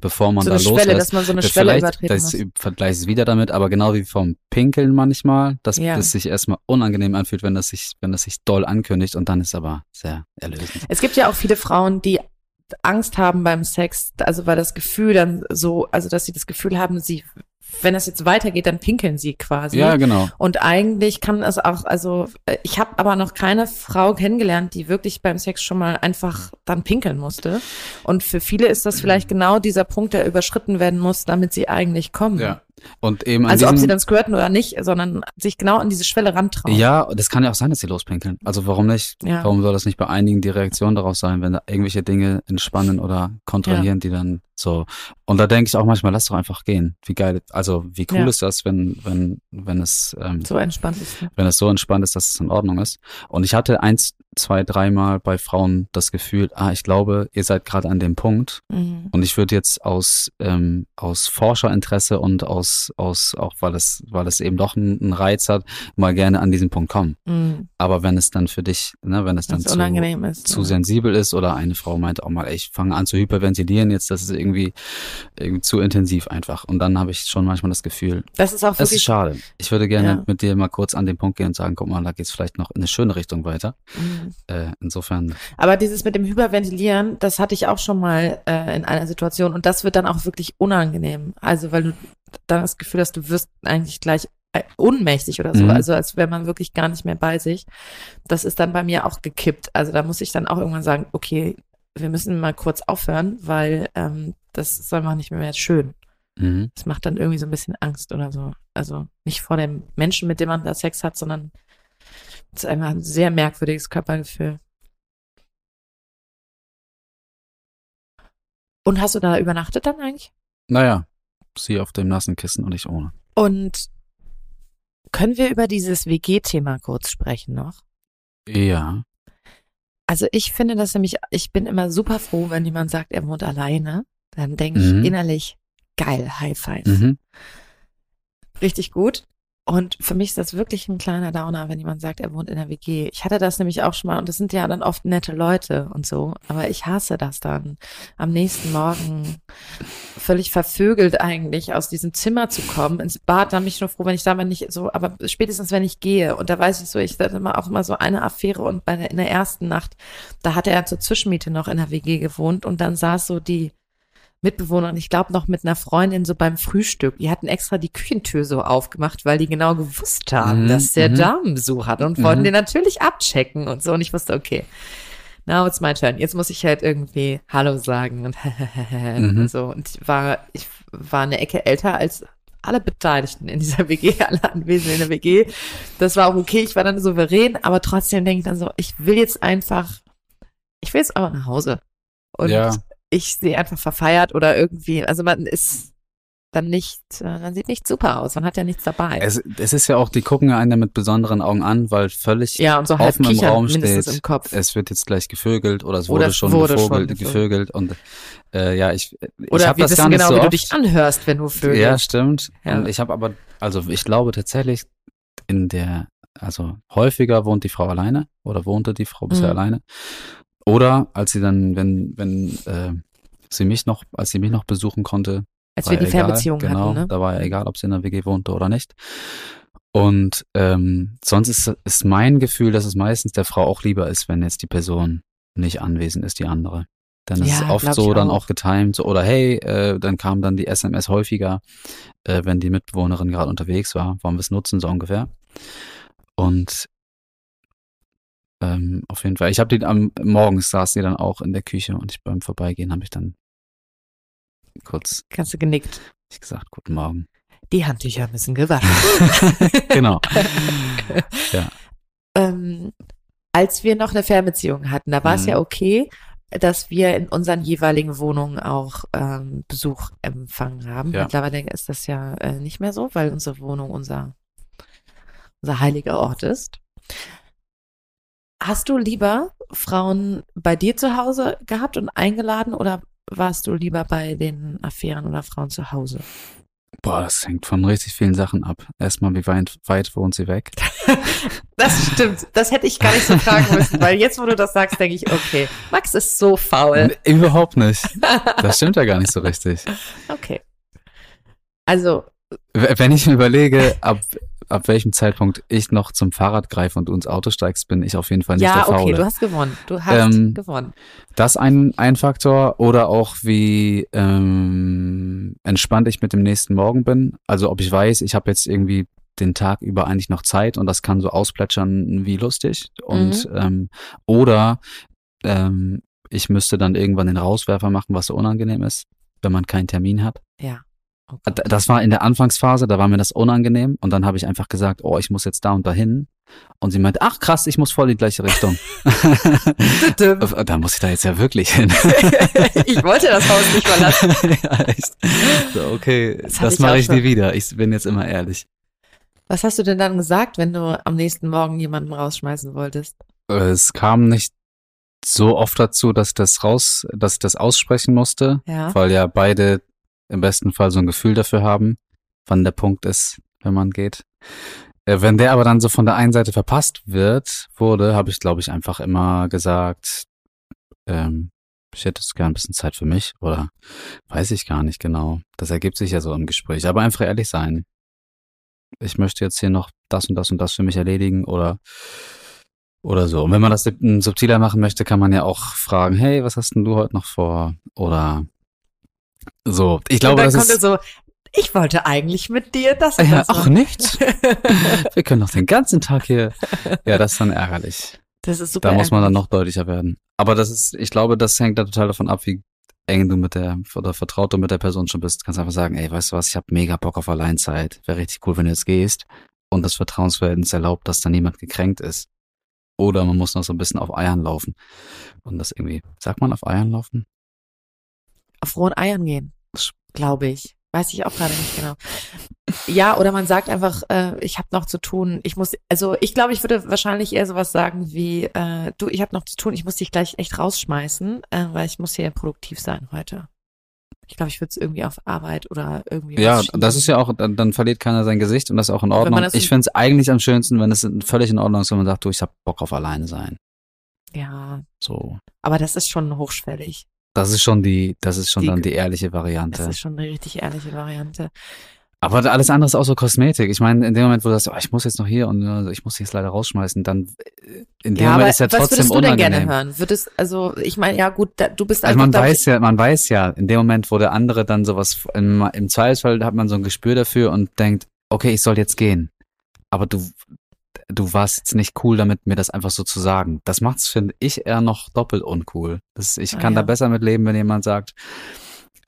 Speaker 2: bevor man
Speaker 1: so
Speaker 2: da
Speaker 1: eine Schwelle,
Speaker 2: loslässt.
Speaker 1: dass man so eine Schwelle übertreten
Speaker 2: das
Speaker 1: muss.
Speaker 2: vergleiche es wieder damit, aber genau wie vom Pinkeln manchmal, dass
Speaker 1: Ja.
Speaker 2: es sich erstmal unangenehm anfühlt, wenn das sich, wenn das sich doll ankündigt und dann ist aber sehr erlösend.
Speaker 1: Es gibt ja auch viele Frauen, die Angst haben beim Sex, also weil das Gefühl dann so, also dass sie das Gefühl haben, sie, wenn es jetzt weitergeht, dann pinkeln sie quasi.
Speaker 2: Ja, genau.
Speaker 1: Und eigentlich kann es auch, also äh, ich habe aber noch keine Frau kennengelernt, die wirklich beim Sex schon mal einfach dann pinkeln musste. Und für viele ist das vielleicht genau dieser Punkt, der überschritten werden muss, damit sie eigentlich kommen.
Speaker 2: Ja. Und eben
Speaker 1: Also ob sie dann squirten oder nicht, sondern sich genau an diese Schwelle rantrauen.
Speaker 2: Ja, das kann ja auch sein, dass sie lospinkeln. Also warum nicht?
Speaker 1: Ja.
Speaker 2: Warum soll das nicht bei einigen die Reaktion darauf sein, wenn da irgendwelche Dinge entspannen oder kontrahieren, die dann so. Und da denke ich auch manchmal, lass doch einfach gehen. Wie geil, also wie cool
Speaker 1: Ja.
Speaker 2: ist das, wenn, wenn, wenn es, ähm,
Speaker 1: So entspannt ist. ne?
Speaker 2: wenn es so entspannt ist, dass es in Ordnung ist. Und ich hatte eins, zwei, dreimal bei Frauen das Gefühl, ah, ich glaube, ihr seid gerade an dem Punkt.
Speaker 1: Mhm.
Speaker 2: Und ich würde jetzt aus, ähm, aus Forscherinteresse und aus, aus, auch weil es, weil es eben doch einen, Reiz hat, mal gerne an diesen Punkt kommen.
Speaker 1: Mhm.
Speaker 2: Aber wenn es dann für dich, ne, wenn es dann
Speaker 1: es
Speaker 2: zu,
Speaker 1: ist.
Speaker 2: zu
Speaker 1: ja.
Speaker 2: sensibel ist oder eine Frau meint auch mal, ey, ich fange an zu hyperventilieren jetzt, das ist irgendwie, irgendwie zu intensiv einfach. Und dann habe ich schon manchmal das Gefühl,
Speaker 1: Das ist auch
Speaker 2: es ist schade. Ich würde gerne
Speaker 1: Ja.
Speaker 2: mit dir mal kurz an den Punkt gehen und sagen, guck mal, da geht's vielleicht noch in eine schöne Richtung weiter.
Speaker 1: Mhm.
Speaker 2: Äh, insofern,
Speaker 1: Aber dieses mit dem Hyperventilieren, das hatte ich auch schon mal äh, in einer Situation und das wird dann auch wirklich unangenehm. Also weil du dann das Gefühl hast, du wirst eigentlich gleich äh, ohnmächtig oder so,
Speaker 2: Mhm.
Speaker 1: also als wäre man wirklich gar nicht mehr bei sich. Das ist dann bei mir auch gekippt. Also da muss ich dann auch irgendwann sagen, okay, wir müssen mal kurz aufhören, weil ähm, das ist einfach nicht mehr schön.
Speaker 2: mhm.
Speaker 1: Das macht dann irgendwie so ein bisschen Angst oder so. Also nicht vor dem Menschen, mit dem man da Sex hat, sondern es ist einfach ein sehr merkwürdiges Körpergefühl. Und hast du da übernachtet dann eigentlich?
Speaker 2: naja, sie auf dem nassen Kissen und ich ohne.
Speaker 1: Und können wir über dieses WG-Thema kurz sprechen noch?
Speaker 2: Ja.
Speaker 1: Also ich finde das nämlich, ich bin immer super froh, wenn jemand sagt, er wohnt alleine. Dann denke
Speaker 2: Mhm.
Speaker 1: ich innerlich, geil, High Five.
Speaker 2: Mhm.
Speaker 1: richtig gut. Und für mich ist das wirklich ein kleiner Downer, wenn jemand sagt, er wohnt in der WG. Ich hatte das nämlich auch schon mal und das sind ja dann oft nette Leute und so. Aber ich hasse das dann, am nächsten Morgen völlig vervögelt eigentlich aus diesem Zimmer zu kommen, ins Bad. Dann bin ich nur froh, wenn ich da mal nicht so, aber spätestens wenn ich gehe. Und da weiß ich so, ich hatte immer auch immer so eine Affäre und bei der, in der ersten Nacht, da hatte er zur Zwischenmiete noch in der WG gewohnt und dann saß so die Mitbewohnerin, ich glaube noch mit einer Freundin so beim Frühstück. Die hatten extra die Küchentür so aufgemacht, weil die genau gewusst haben,
Speaker 2: Mhm,
Speaker 1: dass der
Speaker 2: mhm.
Speaker 1: Damenbesuch hat und wollten
Speaker 2: Mhm.
Speaker 1: den natürlich abchecken und so. Und ich wusste, okay, now it's my turn. Jetzt muss ich halt irgendwie Hallo sagen und, <laughs>
Speaker 2: Mhm.
Speaker 1: und so. Und ich war, ich war eine Ecke älter als alle Beteiligten in dieser WG, <laughs> alle Anwesenden in der WG. Das war auch okay, ich war dann souverän, aber trotzdem denke ich dann so, ich will jetzt einfach, ich will jetzt einfach nach Hause. Und
Speaker 2: Ja.
Speaker 1: Ich sehe einfach verfeiert oder irgendwie, also man ist dann nicht, äh, man sieht nicht super aus, man hat ja nichts dabei.
Speaker 2: Es, es ist ja auch, die gucken ja einen mit besonderen Augen an, weil völlig
Speaker 1: ja, und so
Speaker 2: offen im Raum steht,
Speaker 1: im Kopf.
Speaker 2: es wird jetzt gleich gevögelt oder es
Speaker 1: Oder
Speaker 2: wurde
Speaker 1: es
Speaker 2: schon
Speaker 1: wurde schon
Speaker 2: gevogelt,
Speaker 1: gevögelt.
Speaker 2: gevögelt und äh, ja, ich, ich
Speaker 1: Oder
Speaker 2: habe
Speaker 1: wir
Speaker 2: das
Speaker 1: wissen
Speaker 2: gar nicht
Speaker 1: genau,
Speaker 2: so
Speaker 1: wie
Speaker 2: oft.
Speaker 1: du dich anhörst, wenn du vögelst.
Speaker 2: Ja, stimmt.
Speaker 1: Ja.
Speaker 2: Und ich habe aber, also ich glaube tatsächlich in der, also häufiger wohnt die Frau alleine oder wohnte die Frau bisher
Speaker 1: Mhm.
Speaker 2: alleine. Oder als sie dann, wenn, wenn äh, sie mich noch, als sie mich noch besuchen konnte,
Speaker 1: Als wir die
Speaker 2: egal,
Speaker 1: Fernbeziehung
Speaker 2: genau,
Speaker 1: hatten, ne?
Speaker 2: da war ja egal, ob sie in der WG wohnte oder nicht. Und ähm, sonst ist, ist mein Gefühl, dass es meistens der Frau auch lieber ist, wenn jetzt die Person nicht anwesend ist, die andere. Dann ist
Speaker 1: Ja,
Speaker 2: es oft so dann
Speaker 1: auch.
Speaker 2: auch getimed, so, oder hey, äh, dann kam dann die SMS häufiger, äh, wenn die Mitbewohnerin gerade unterwegs war, wollen wir es nutzen, so ungefähr. Und ähm, auf jeden Fall, ich habe die am morgens saß die dann auch in der Küche und ich beim Vorbeigehen habe ich dann kurz
Speaker 1: Kannst du genickt.
Speaker 2: ich gesagt, guten Morgen.
Speaker 1: Die Handtücher müssen gewaschen. <laughs>
Speaker 2: genau. <laughs>
Speaker 1: ähm, als wir noch eine Fernbeziehung hatten, da war es
Speaker 2: Mhm.
Speaker 1: ja okay, dass wir in unseren jeweiligen Wohnungen auch ähm, Besuch empfangen haben.
Speaker 2: Ja.
Speaker 1: Mittlerweile ist das ja äh, nicht mehr so, weil unsere Wohnung unser, unser heiliger Ort ist. Hast du lieber Frauen bei dir zu Hause gehabt und eingeladen oder warst du lieber bei den Affären oder Frauen zu Hause?
Speaker 2: Boah, das hängt von richtig vielen Sachen ab. Erstmal, wie weit, weit wohnt sie weg? <laughs>
Speaker 1: Das stimmt. Das hätte ich gar nicht so fragen müssen, <laughs> weil jetzt, wo du das sagst, denke ich, okay, Max ist so faul.
Speaker 2: Überhaupt nicht. <laughs> Das stimmt ja gar nicht so richtig.
Speaker 1: Okay. Also,
Speaker 2: Wenn ich mir überlege, ab, ab welchem Zeitpunkt ich noch zum Fahrrad greife und du ins Auto steigst, bin ich auf jeden Fall nicht
Speaker 1: ja,
Speaker 2: der Faule.
Speaker 1: okay, du hast gewonnen. Du hast
Speaker 2: Ähm,
Speaker 1: gewonnen.
Speaker 2: Das ein, ein Faktor oder auch wie ähm, entspannt ich mit dem nächsten Morgen bin. Also ob ich weiß, ich habe jetzt irgendwie den Tag über eigentlich noch Zeit und das kann so ausplätschern wie lustig. Und ähm, oder ähm, ich müsste dann irgendwann den Rauswerfer machen, was so unangenehm ist, wenn man keinen Termin hat.
Speaker 1: Ja. Oh Gott.
Speaker 2: Das war in der Anfangsphase, da war mir das unangenehm und dann habe ich einfach gesagt, oh, ich muss jetzt da und dahin. Und sie meint, ach krass, ich muss voll in die gleiche Richtung. <laughs> da muss ich da jetzt ja wirklich hin. <laughs>
Speaker 1: ich wollte das Haus nicht verlassen. <laughs>
Speaker 2: ja, echt. So, okay,
Speaker 1: Das
Speaker 2: das,
Speaker 1: ich
Speaker 2: mache ich
Speaker 1: schon.
Speaker 2: nie wieder. Ich bin jetzt immer ehrlich.
Speaker 1: Was hast du denn dann gesagt, wenn du am nächsten Morgen jemanden rausschmeißen wolltest?
Speaker 2: Es kam nicht so oft dazu, dass ich das raus, dass ich das aussprechen musste,
Speaker 1: Ja.
Speaker 2: weil ja beide im besten Fall so ein Gefühl dafür haben, wann der Punkt ist, wenn man geht. Äh, Wenn der aber dann so von der einen Seite verpasst wird, wurde, habe ich, glaube ich, einfach immer gesagt, ähm, ich hätte gern ein bisschen Zeit für mich oder weiß ich gar nicht genau. Das ergibt sich ja so im Gespräch. Aber einfach ehrlich sein. Ich möchte jetzt hier noch das und das und das für mich erledigen oder oder so. Und wenn man das sub- subtiler machen möchte, kann man ja auch fragen, hey, was hast denn du heute noch vor? Oder so. Ich glaube,
Speaker 1: und dann
Speaker 2: das ist
Speaker 1: so, ich wollte eigentlich mit dir das
Speaker 2: ja,
Speaker 1: das
Speaker 2: auch nichts. <laughs> Wir können doch den ganzen Tag hier. Ja, das ist dann ärgerlich.
Speaker 1: Das ist super.
Speaker 2: Da muss man dann noch deutlicher werden. Aber das ist, ich glaube, das hängt da total davon ab, wie eng du mit der oder vertraut du mit der Person schon bist. Du kannst einfach sagen, ey, weißt du was, ich habe mega Bock auf Alleinzeit. Wäre richtig cool, wenn du jetzt gehst. Und das Vertrauensverhältnis erlaubt, dass da niemand gekränkt ist. Oder man muss noch so ein bisschen auf Eiern laufen. Und das irgendwie, sagt man auf Eiern laufen?
Speaker 1: Auf rohen Eiern gehen, glaube ich. Weiß ich auch gerade nicht genau. Ja, oder man sagt einfach, äh, ich habe noch zu tun. Ich muss, also ich glaube, ich würde wahrscheinlich eher sowas sagen wie, äh, du, ich habe noch zu tun. Ich muss dich gleich echt rausschmeißen, äh, weil ich muss hier produktiv sein heute. Ich glaube, ich würde es irgendwie auf Arbeit oder irgendwie.
Speaker 2: Ja, das ist ja auch, dann, dann verliert keiner sein Gesicht und das ist auch in Ordnung. Ich finde es eigentlich am schönsten, wenn es völlig in Ordnung ist, wenn man sagt, du, ich hab Bock auf alleine sein.
Speaker 1: Ja,
Speaker 2: So.
Speaker 1: aber das ist schon hochschwellig.
Speaker 2: Das ist schon die, das ist schon
Speaker 1: Die-
Speaker 2: dann die ehrliche
Speaker 1: Das
Speaker 2: Variante.
Speaker 1: ist schon eine richtig ehrliche Variante.
Speaker 2: Aber alles andere ist auch so Kosmetik. Ich meine, in dem Moment, wo du sagst, oh, ich muss jetzt noch hier und äh, ich muss jetzt leider rausschmeißen, dann äh, in dem
Speaker 1: Ja,
Speaker 2: Moment ist ja
Speaker 1: was
Speaker 2: trotzdem
Speaker 1: würdest du denn
Speaker 2: unangenehm.
Speaker 1: gerne hören? Würdest, also ich meine, ja gut, da, du bist
Speaker 2: Also
Speaker 1: einfach
Speaker 2: man weiß ja, man weiß ja, in dem Moment, wo der andere dann sowas, im, im Zweifelsfall hat man so ein Gespür dafür und denkt, okay, ich soll jetzt gehen. Aber du, du warst jetzt nicht cool damit, mir das einfach so zu sagen. Das macht's, finde ich, eher noch doppelt uncool. Das, ich
Speaker 1: Ah,
Speaker 2: kann
Speaker 1: ja.
Speaker 2: da besser mit leben, wenn jemand sagt,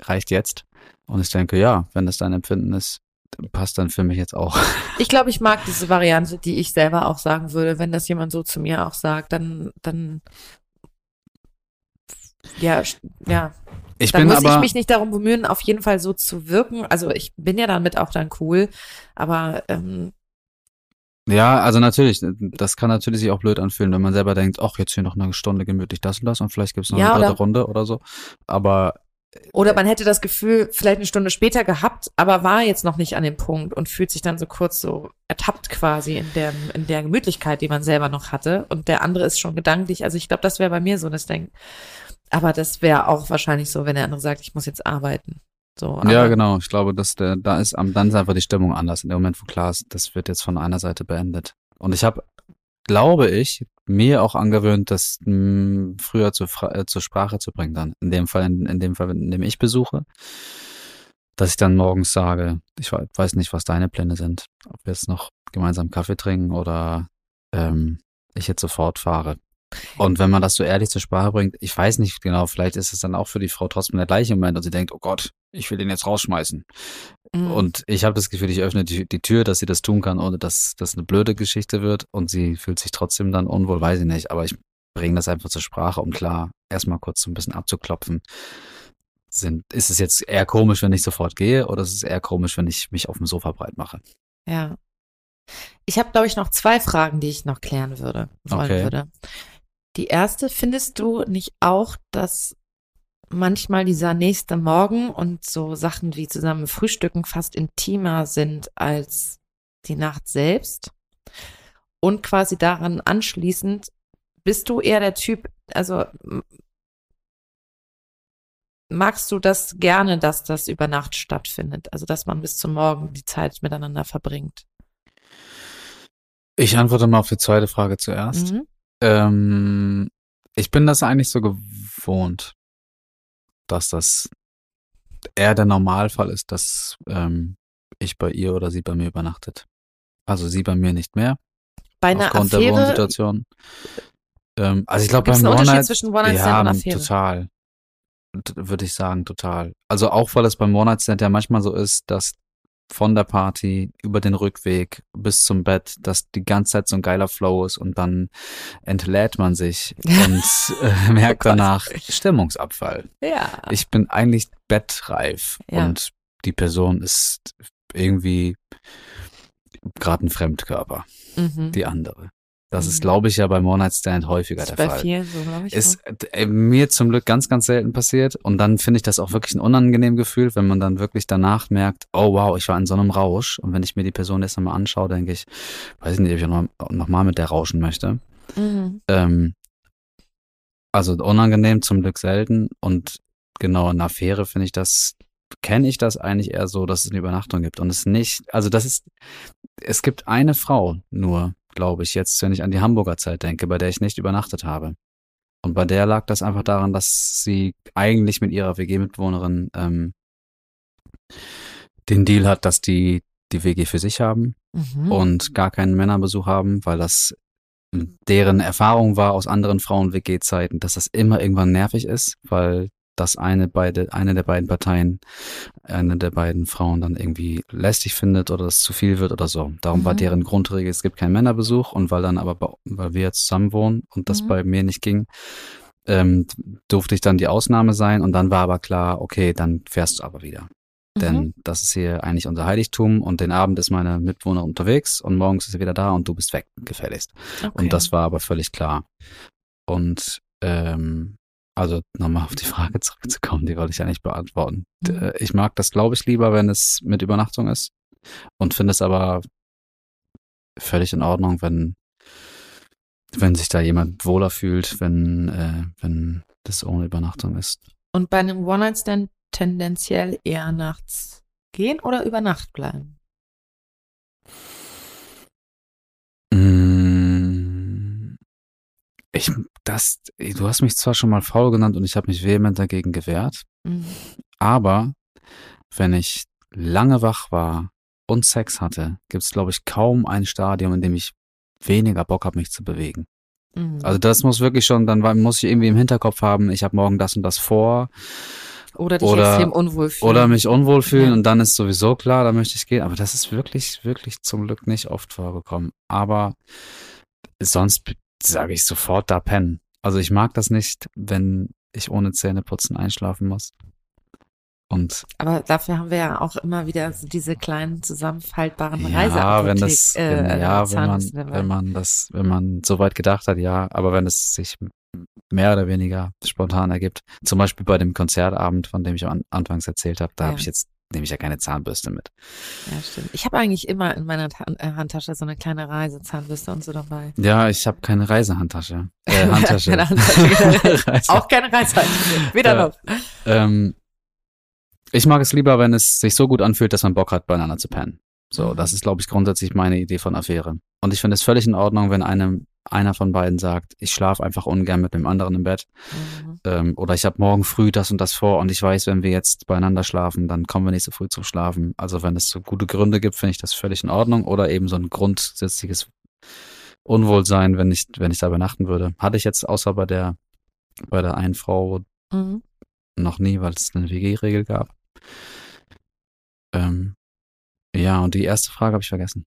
Speaker 2: reicht jetzt. Und ich denke, ja, wenn das dein Empfinden ist, passt dann für mich jetzt auch. <laughs>
Speaker 1: Ich glaube, ich mag diese Variante, die ich selber auch sagen würde, wenn das jemand so zu mir auch sagt, dann, dann, ja, ja,
Speaker 2: Ich
Speaker 1: dann muss
Speaker 2: aber,
Speaker 1: ich mich nicht darum bemühen, auf jeden Fall so zu wirken. Also ich bin ja damit auch dann cool, aber ähm,
Speaker 2: ja, also natürlich, das kann natürlich sich auch blöd anfühlen, wenn man selber denkt, ach, jetzt hier noch eine Stunde gemütlich das und das und vielleicht gibt's noch
Speaker 1: Ja,
Speaker 2: eine dritte
Speaker 1: oder-
Speaker 2: Runde oder so. Aber
Speaker 1: oder man hätte das Gefühl vielleicht eine Stunde später gehabt, aber war jetzt noch nicht an dem Punkt und fühlt sich dann so kurz so ertappt quasi in der in der Gemütlichkeit, die man selber noch hatte und der andere ist schon gedanklich. Also ich glaube, das wäre bei mir so, das Denk. Aber das wäre auch wahrscheinlich so, wenn der andere sagt, ich muss jetzt arbeiten. So,
Speaker 2: Ja, genau. Ich glaube, dass der, da ist am, dann ist einfach die Stimmung anders. In dem Moment, wo klar ist, das wird jetzt von einer Seite beendet. Und ich habe, glaube ich, mir auch angewöhnt, das mh, früher zur, Fra äh, zur Sprache zu bringen dann. In dem Fall, in, in dem Fall, in dem ich besuche, dass ich dann morgens sage, ich we- weiß nicht, was deine Pläne sind. Ob wir jetzt noch gemeinsam Kaffee trinken oder ähm, ich jetzt sofort fahre. Und wenn man das so ehrlich zur Sprache bringt, ich weiß nicht genau, vielleicht ist es dann auch für die Frau trotzdem der gleiche Moment und sie denkt, oh Gott, ich will den jetzt rausschmeißen.
Speaker 1: Mhm.
Speaker 2: Und ich habe das Gefühl, ich öffne die, die Tür, dass sie das tun kann, ohne dass das eine blöde Geschichte wird und sie fühlt sich trotzdem dann unwohl, weiß ich nicht. Aber ich bringe das einfach zur Sprache, um klar erstmal kurz so ein bisschen abzuklopfen. Sind, ist es jetzt eher komisch, wenn ich sofort gehe oder ist es eher komisch, wenn ich mich auf dem Sofa breit mache?
Speaker 1: Ja. Ich habe, glaube ich, noch zwei Fragen, die ich noch klären würde, wollen
Speaker 2: Okay.
Speaker 1: würde. Die erste, findest du nicht auch, dass manchmal dieser nächste Morgen und so Sachen wie zusammen frühstücken fast intimer sind als die Nacht selbst? Und quasi daran anschließend, bist du eher der Typ, also magst du das gerne, dass das über Nacht stattfindet? Also, dass man bis zum Morgen die Zeit miteinander verbringt?
Speaker 2: Ich antworte mal auf die zweite Frage zuerst.
Speaker 1: Mhm.
Speaker 2: Ähm, ich bin das eigentlich so gewohnt, dass das eher der Normalfall ist, dass ähm, ich bei ihr oder sie bei mir übernachtet. Also sie bei mir nicht mehr,
Speaker 1: Bei einer
Speaker 2: aufgrund der
Speaker 1: Affäre
Speaker 2: Wohnsituation. Ähm, also ich glaube beim
Speaker 1: Unterschied
Speaker 2: One-Night
Speaker 1: zwischen One-Night
Speaker 2: ja,
Speaker 1: Stand und Affäre.
Speaker 2: total. Würde ich sagen, total. Also auch weil es beim One-Night-Stand ja manchmal so ist, dass von der Party über den Rückweg bis zum Bett, dass die ganze Zeit so ein geiler Flow ist und dann entlädt man sich <laughs> und äh, merkt
Speaker 1: Oh
Speaker 2: danach Stimmungsabfall.
Speaker 1: Ja.
Speaker 2: Ich bin eigentlich bettreif
Speaker 1: Ja.
Speaker 2: und die Person ist irgendwie gerade ein Fremdkörper,
Speaker 1: Mhm.
Speaker 2: die andere. Das ist,
Speaker 1: Mhm.
Speaker 2: glaube ich, ja beim One-Night-Stand häufiger
Speaker 1: Das ist
Speaker 2: der
Speaker 1: bei
Speaker 2: Fall.
Speaker 1: vielen so, glaube ich.
Speaker 2: Ist äh, mir zum Glück ganz, ganz selten passiert. Und dann finde ich das auch wirklich ein unangenehm Gefühl, wenn man dann wirklich danach merkt, oh wow, ich war in so einem Rausch. Und wenn ich mir die Person jetzt nochmal anschaue, denke ich, weiß ich nicht, ob ich noch, noch mal mit der rauschen möchte.
Speaker 1: Mhm.
Speaker 2: Ähm, also unangenehm zum Glück selten. Und genau in einer Affäre finde ich das, kenne ich das eigentlich eher so, dass es eine Übernachtung gibt. Und es nicht, also das ist, es gibt eine Frau nur, glaube ich, jetzt, wenn ich an die Hamburger Zeit denke, bei der ich nicht übernachtet habe. Und bei der lag das einfach daran, dass sie eigentlich mit ihrer WG-Mitbewohnerin ähm, den Deal hat, dass die die WG für sich haben
Speaker 1: Mhm.
Speaker 2: und gar keinen Männerbesuch haben, weil das deren Erfahrung war aus anderen Frauen-WG-Zeiten, dass das immer irgendwann nervig ist, weil das eine beide, eine der beiden Parteien, eine der beiden Frauen dann irgendwie lästig findet oder es zu viel wird oder so. Darum war
Speaker 1: Mhm.
Speaker 2: deren Grundregel, es gibt keinen Männerbesuch und weil dann aber, weil wir jetzt zusammen wohnen und das
Speaker 1: Mhm.
Speaker 2: bei mir nicht ging, ähm, durfte ich dann die Ausnahme sein und dann war aber klar, okay, dann fährst du aber wieder. Denn
Speaker 1: Mhm.
Speaker 2: das ist hier eigentlich unser Heiligtum und den Abend ist meine Mitbewohnerin unterwegs und morgens ist sie wieder da und du bist weg, gefälligst.
Speaker 1: Okay.
Speaker 2: Und das war aber völlig klar. Und ähm, also nochmal auf die Frage <laughs> zurückzukommen, die wollte ich eigentlich beantworten. D-
Speaker 1: Mhm.
Speaker 2: äh, Ich mag das, glaube ich, lieber, wenn es mit Übernachtung ist und finde es aber völlig in Ordnung, wenn wenn sich da jemand wohler fühlt, wenn äh, wenn das ohne Übernachtung ist.
Speaker 1: Und bei einem One-Night-Stand tendenziell eher nachts gehen oder über Nacht bleiben?
Speaker 2: Ich, das, du hast mich zwar schon mal faul genannt und ich habe mich vehement dagegen gewehrt,
Speaker 1: Mhm.
Speaker 2: aber wenn ich lange wach war und Sex hatte, gibt es, glaube ich, kaum ein Stadium, in dem ich weniger Bock habe, mich zu bewegen.
Speaker 1: Mhm.
Speaker 2: Also das muss wirklich schon, dann muss ich irgendwie im Hinterkopf haben, ich habe morgen das und das vor
Speaker 1: oder dich
Speaker 2: oder-
Speaker 1: extrem unwohl fühlen.
Speaker 2: oder mich unwohl fühlen
Speaker 1: Ja.
Speaker 2: und dann ist sowieso klar, da möchte ich gehen. Aber das ist wirklich, wirklich zum Glück nicht oft vorgekommen. Aber sonst sage ich sofort da pennen. Also ich mag das nicht, wenn ich ohne Zähneputzen einschlafen muss. Und
Speaker 1: Aber dafür haben wir ja auch immer wieder so diese kleinen zusammenfaltbaren
Speaker 2: ja,
Speaker 1: Reiseapothek,
Speaker 2: wenn das,
Speaker 1: äh,
Speaker 2: wenn, ja, wenn man,
Speaker 1: dabei.
Speaker 2: wenn man das, wenn man so weit gedacht hat, ja, aber wenn es sich mehr oder weniger spontan ergibt, zum Beispiel bei dem Konzertabend, von dem ich am anfangs erzählt habe, da
Speaker 1: Ja.
Speaker 2: habe ich jetzt nehme ich ja keine Zahnbürste mit.
Speaker 1: Ja, stimmt. Ich habe eigentlich immer in meiner Ta äh, Handtasche so eine kleine Reisezahnbürste und so dabei.
Speaker 2: Ja, ich habe keine Reisehandtasche. <laughs> Äh, Handtasche.
Speaker 1: Keine Handtasche, <laughs> Auch keine Reisehandtasche. Weder
Speaker 2: Ja.
Speaker 1: noch.
Speaker 2: ähm, ich mag es lieber, wenn es sich so gut anfühlt, dass man Bock hat, beieinander zu pennen. So,
Speaker 1: Mhm.
Speaker 2: das ist, glaube ich, grundsätzlich meine Idee von Affäre. Und ich finde es völlig in Ordnung, wenn einem einer von beiden sagt, ich schlafe einfach ungern mit dem anderen im Bett.
Speaker 1: Mhm.
Speaker 2: Ähm, oder ich habe morgen früh das und das vor und ich weiß, wenn wir jetzt beieinander schlafen, dann kommen wir nicht so früh zum Schlafen. Also wenn es so gute Gründe gibt, finde ich das völlig in Ordnung. Oder eben so ein grundsätzliches Unwohlsein, wenn ich, wenn ich da übernachten würde. Hatte ich jetzt außer bei der, bei der einen Frau
Speaker 1: Mhm.
Speaker 2: noch nie, weil es eine WG-Regel gab. Ähm, ja, und die erste Frage habe ich vergessen.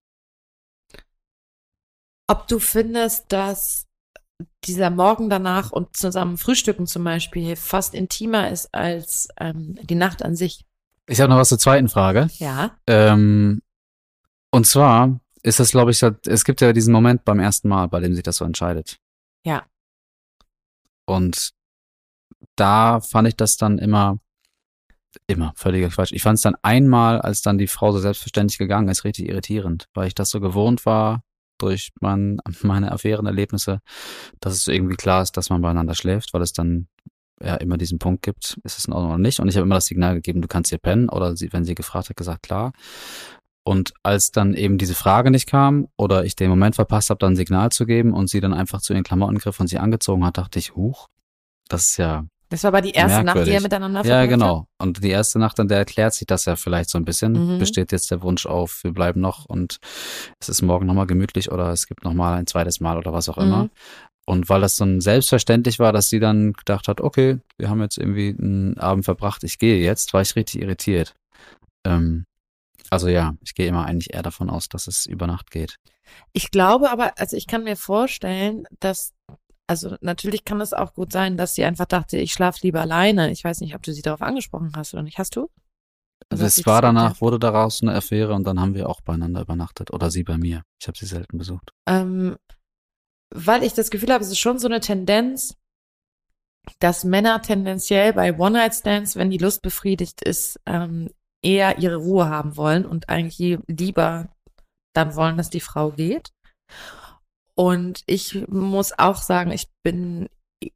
Speaker 1: Ob du findest, dass dieser Morgen danach und zusammen frühstücken zum Beispiel fast intimer ist als ähm, die Nacht an sich.
Speaker 2: Ich habe noch was zur zweiten Frage.
Speaker 1: Ja.
Speaker 2: Ähm, und zwar ist das, glaube ich, es gibt ja diesen Moment beim ersten Mal, bei dem sich das so entscheidet.
Speaker 1: Ja.
Speaker 2: Und da fand ich das dann immer, immer völliger Quatsch. Ich fand es dann einmal, als dann die Frau so selbstverständlich gegangen ist, richtig irritierend, weil ich das so gewohnt war durch mein, <laughs> meine Affärenerlebnisse, dass es irgendwie klar ist, dass man beieinander schläft, weil es dann ja immer diesen Punkt gibt, ist es in Ordnung oder nicht. Und ich habe immer das Signal gegeben, du kannst hier pennen. Oder sie, wenn sie gefragt hat, gesagt, klar. Und als dann eben diese Frage nicht kam oder ich den Moment verpasst habe, dann ein Signal zu geben und sie dann einfach zu ihren Klamotten griff und sie angezogen hat, dachte ich, huch, das ist ja
Speaker 1: Das war aber die erste Nacht, die
Speaker 2: Merkwürdig.
Speaker 1: ihr miteinander
Speaker 2: Ja,
Speaker 1: verbracht habt?
Speaker 2: genau. Und die erste Nacht, an der erklärt sich das ja vielleicht so ein bisschen.
Speaker 1: Mhm.
Speaker 2: Besteht jetzt der Wunsch auf, wir bleiben noch und es ist morgen nochmal gemütlich oder es gibt nochmal ein zweites Mal oder was auch immer.
Speaker 1: Mhm.
Speaker 2: Und weil das dann selbstverständlich war, dass sie dann gedacht hat, okay, wir haben jetzt irgendwie einen Abend verbracht, ich gehe jetzt, war ich richtig irritiert. Ähm, also ja, ich gehe immer eigentlich eher davon aus, dass es über Nacht geht.
Speaker 1: Ich glaube aber, also ich kann mir vorstellen, dass, also natürlich kann es auch gut sein, dass sie einfach dachte, ich schlafe lieber alleine. Ich weiß nicht, ob du sie darauf angesprochen hast oder nicht. Hast du? Also
Speaker 2: es war danach, wurde daraus eine Affäre und dann haben wir auch beieinander übernachtet. Oder sie bei mir. Ich habe sie selten besucht.
Speaker 1: Ähm, weil ich das Gefühl habe, es ist schon so eine Tendenz, dass Männer tendenziell bei One-Night-Stands, wenn die Lust befriedigt ist, ähm, eher ihre Ruhe haben wollen und eigentlich lieber dann wollen, dass die Frau geht. Und ich muss auch sagen, ich bin,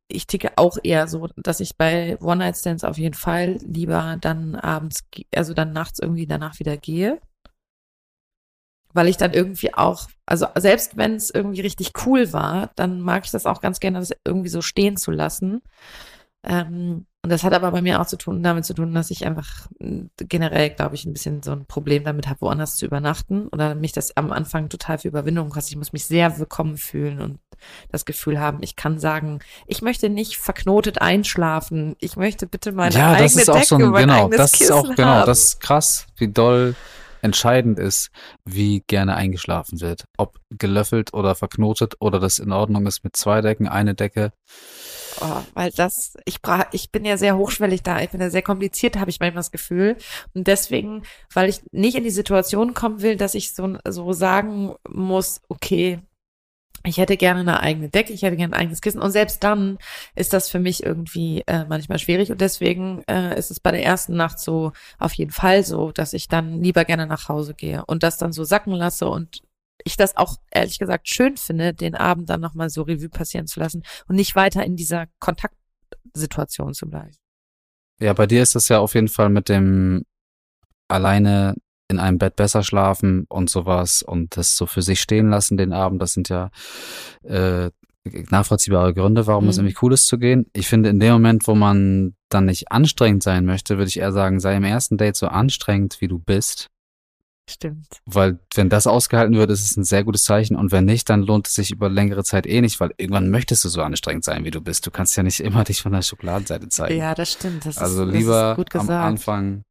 Speaker 1: ich ticke auch eher so, dass ich bei One-Night-Stands auf jeden Fall lieber dann abends, also dann nachts irgendwie danach wieder gehe weil ich dann irgendwie auch, also selbst wenn es irgendwie richtig cool war, dann mag ich das auch ganz gerne, das irgendwie so stehen zu lassen. Ähm, und das hat aber bei mir auch zu tun, damit zu tun, dass ich einfach mh, generell, glaube ich, ein bisschen so ein Problem damit habe, woanders zu übernachten oder mich das am Anfang total für Überwindung kostet. Ich muss mich sehr willkommen fühlen und das Gefühl haben, ich kann sagen, ich möchte nicht verknotet einschlafen. Ich möchte bitte meine
Speaker 2: ja,
Speaker 1: eigene
Speaker 2: das ist auch
Speaker 1: Decke,
Speaker 2: so ein, genau, das ist auch, genau,
Speaker 1: haben.
Speaker 2: das ist krass, wie doll entscheidend ist, wie gerne eingeschlafen wird. Ob gelöffelt oder verknotet oder das in Ordnung ist mit zwei Decken, eine Decke.
Speaker 1: Oh, weil das, ich bra ich bin ja sehr hochschwellig da, ich bin ja sehr kompliziert, habe ich manchmal das Gefühl. Und deswegen, weil ich nicht in die Situation kommen will, dass ich so, so sagen muss, okay, ich hätte gerne eine eigene Decke, ich hätte gerne ein eigenes Kissen. Und selbst dann ist das für mich irgendwie äh, manchmal schwierig. Und deswegen äh, ist es bei der ersten Nacht so auf jeden Fall so, dass ich dann lieber gerne nach Hause gehe und das dann so sacken lasse und ich das auch ehrlich gesagt schön finde, den Abend dann nochmal so Revue passieren zu lassen und nicht weiter in dieser Kontaktsituation zu bleiben.
Speaker 2: Ja, bei dir ist das ja auf jeden Fall mit dem alleine in einem Bett besser schlafen und sowas und das so für sich stehen lassen den Abend. Das sind ja äh, nachvollziehbare Gründe, warum es
Speaker 1: Mhm.
Speaker 2: irgendwie cool ist zu gehen. Ich finde, in dem Moment, wo man dann nicht anstrengend sein möchte, würde ich eher sagen, sei im ersten Date so anstrengend, wie du bist.
Speaker 1: Stimmt.
Speaker 2: Weil wenn das ausgehalten wird, ist es ein sehr gutes Zeichen. Und wenn nicht, dann lohnt es sich über längere Zeit eh nicht, weil irgendwann möchtest du so anstrengend sein, wie du bist. Du kannst ja nicht <laughs> immer dich von der Schokoladenseite zeigen.
Speaker 1: Ja, das stimmt. Das
Speaker 2: also
Speaker 1: ist,
Speaker 2: lieber
Speaker 1: ist gut
Speaker 2: am. Anfang,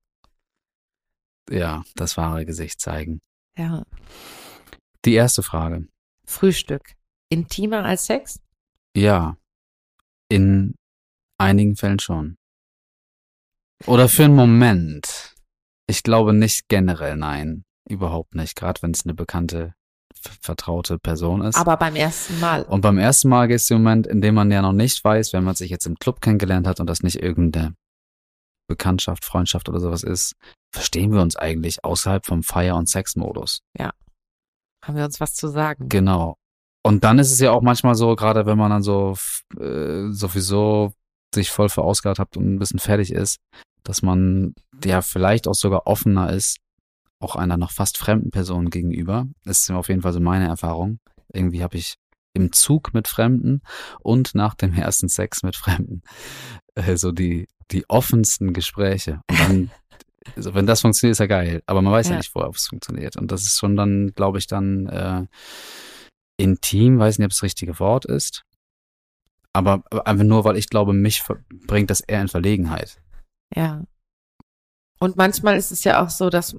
Speaker 2: ja, das wahre Gesicht zeigen.
Speaker 1: Ja.
Speaker 2: Die erste Frage.
Speaker 1: Frühstück. Intimer als Sex?
Speaker 2: Ja, in einigen Fällen schon. Oder für einen Moment. Ich glaube nicht generell, nein. Überhaupt nicht. Gerade wenn es eine bekannte, vertraute Person ist.
Speaker 1: Aber beim ersten Mal.
Speaker 2: Und beim ersten Mal geht es im Moment, in dem man ja noch nicht weiß, wenn man sich jetzt im Club kennengelernt hat und das nicht irgendeine Bekanntschaft, Freundschaft oder sowas ist, verstehen wir uns eigentlich außerhalb vom Feier- und Sexmodus.
Speaker 1: Haben wir uns was zu sagen?
Speaker 2: Genau. Und dann ist es ja auch manchmal so, gerade wenn man dann so äh, sowieso sich voll verausgabt hat und ein bisschen fertig ist, dass man ja vielleicht auch sogar offener ist, auch einer noch fast fremden Person gegenüber. Das ist auf jeden Fall so meine Erfahrung. Irgendwie habe ich im Zug mit Fremden und nach dem ersten Sex mit Fremden äh, so die, die offensten Gespräche. Und dann, <laughs> also wenn das funktioniert, ist ja geil. Aber man weiß ja,
Speaker 1: Ja.
Speaker 2: nicht vorher, ob es funktioniert. Und das ist schon dann, glaube ich, dann äh, intim, weiß nicht, ob es das richtige Wort ist. Aber einfach nur, weil ich glaube, mich bringt das eher in Verlegenheit.
Speaker 1: Ja. Und manchmal ist es ja auch so, dass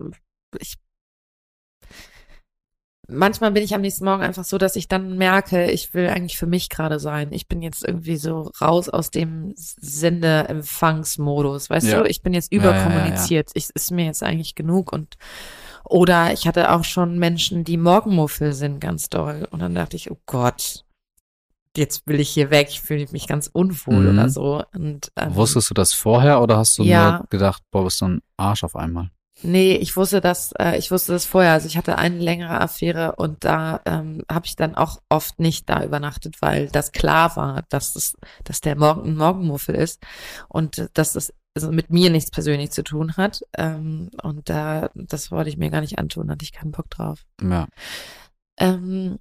Speaker 1: ich manchmal bin ich am nächsten Morgen einfach so, dass ich dann merke, ich will eigentlich für mich gerade sein. Ich bin jetzt irgendwie so raus aus dem Sendeempfangsmodus, weißt
Speaker 2: Ja.
Speaker 1: du? Ich bin jetzt
Speaker 2: Ja, ja, ja,
Speaker 1: überkommuniziert. Ich, ist mir jetzt eigentlich genug und oder ich hatte auch schon Menschen, die Morgenmuffel sind, ganz doll. Und dann dachte ich, oh Gott, jetzt will ich hier weg. Ich fühle mich ganz unwohl
Speaker 2: Mhm.
Speaker 1: oder so. Und ähm,
Speaker 2: Wusstest du das vorher oder hast du
Speaker 1: Ja.
Speaker 2: nur gedacht, boah, bist du ein Arsch auf einmal?
Speaker 1: Nee, ich wusste das, äh, ich wusste das vorher. Also ich hatte eine längere Affäre und da ähm, habe ich dann auch oft nicht da übernachtet, weil das klar war, dass es, dass der Morgen ein Morgenmuffel ist und dass es also mit mir nichts persönlich zu tun hat. Ähm, und da, das wollte ich mir gar nicht antun, hatte ich keinen Bock drauf.
Speaker 2: Ja.
Speaker 1: Ähm,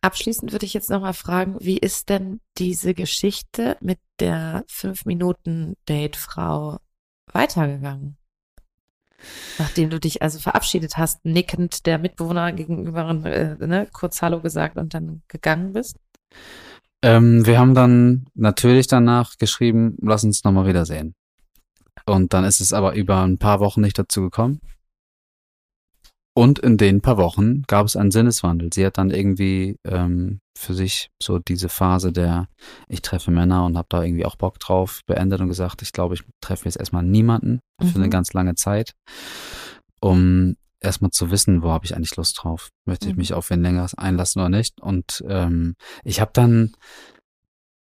Speaker 1: abschließend würde ich jetzt nochmal fragen, wie ist denn diese Geschichte mit der Fünf-Minuten-Date-Frau weitergegangen? Nachdem du dich also verabschiedet hast, nickend der Mitbewohner gegenüber äh, ne, kurz Hallo gesagt und dann gegangen bist?
Speaker 2: Ähm, wir haben dann natürlich danach geschrieben, lass uns nochmal wiedersehen. Und dann ist es aber über ein paar Wochen nicht dazu gekommen. Und in den paar Wochen gab es einen Sinneswandel. Sie hat dann irgendwie ähm, für sich so diese Phase der ich treffe Männer und habe da irgendwie auch Bock drauf beendet und gesagt, ich glaube, ich treffe jetzt erstmal niemanden für eine
Speaker 1: Mhm.
Speaker 2: ganz lange Zeit, um erstmal zu wissen, wo habe ich eigentlich Lust drauf? Möchte ich
Speaker 1: Mhm.
Speaker 2: mich auf wen längeres einlassen oder nicht? Und ähm, ich habe dann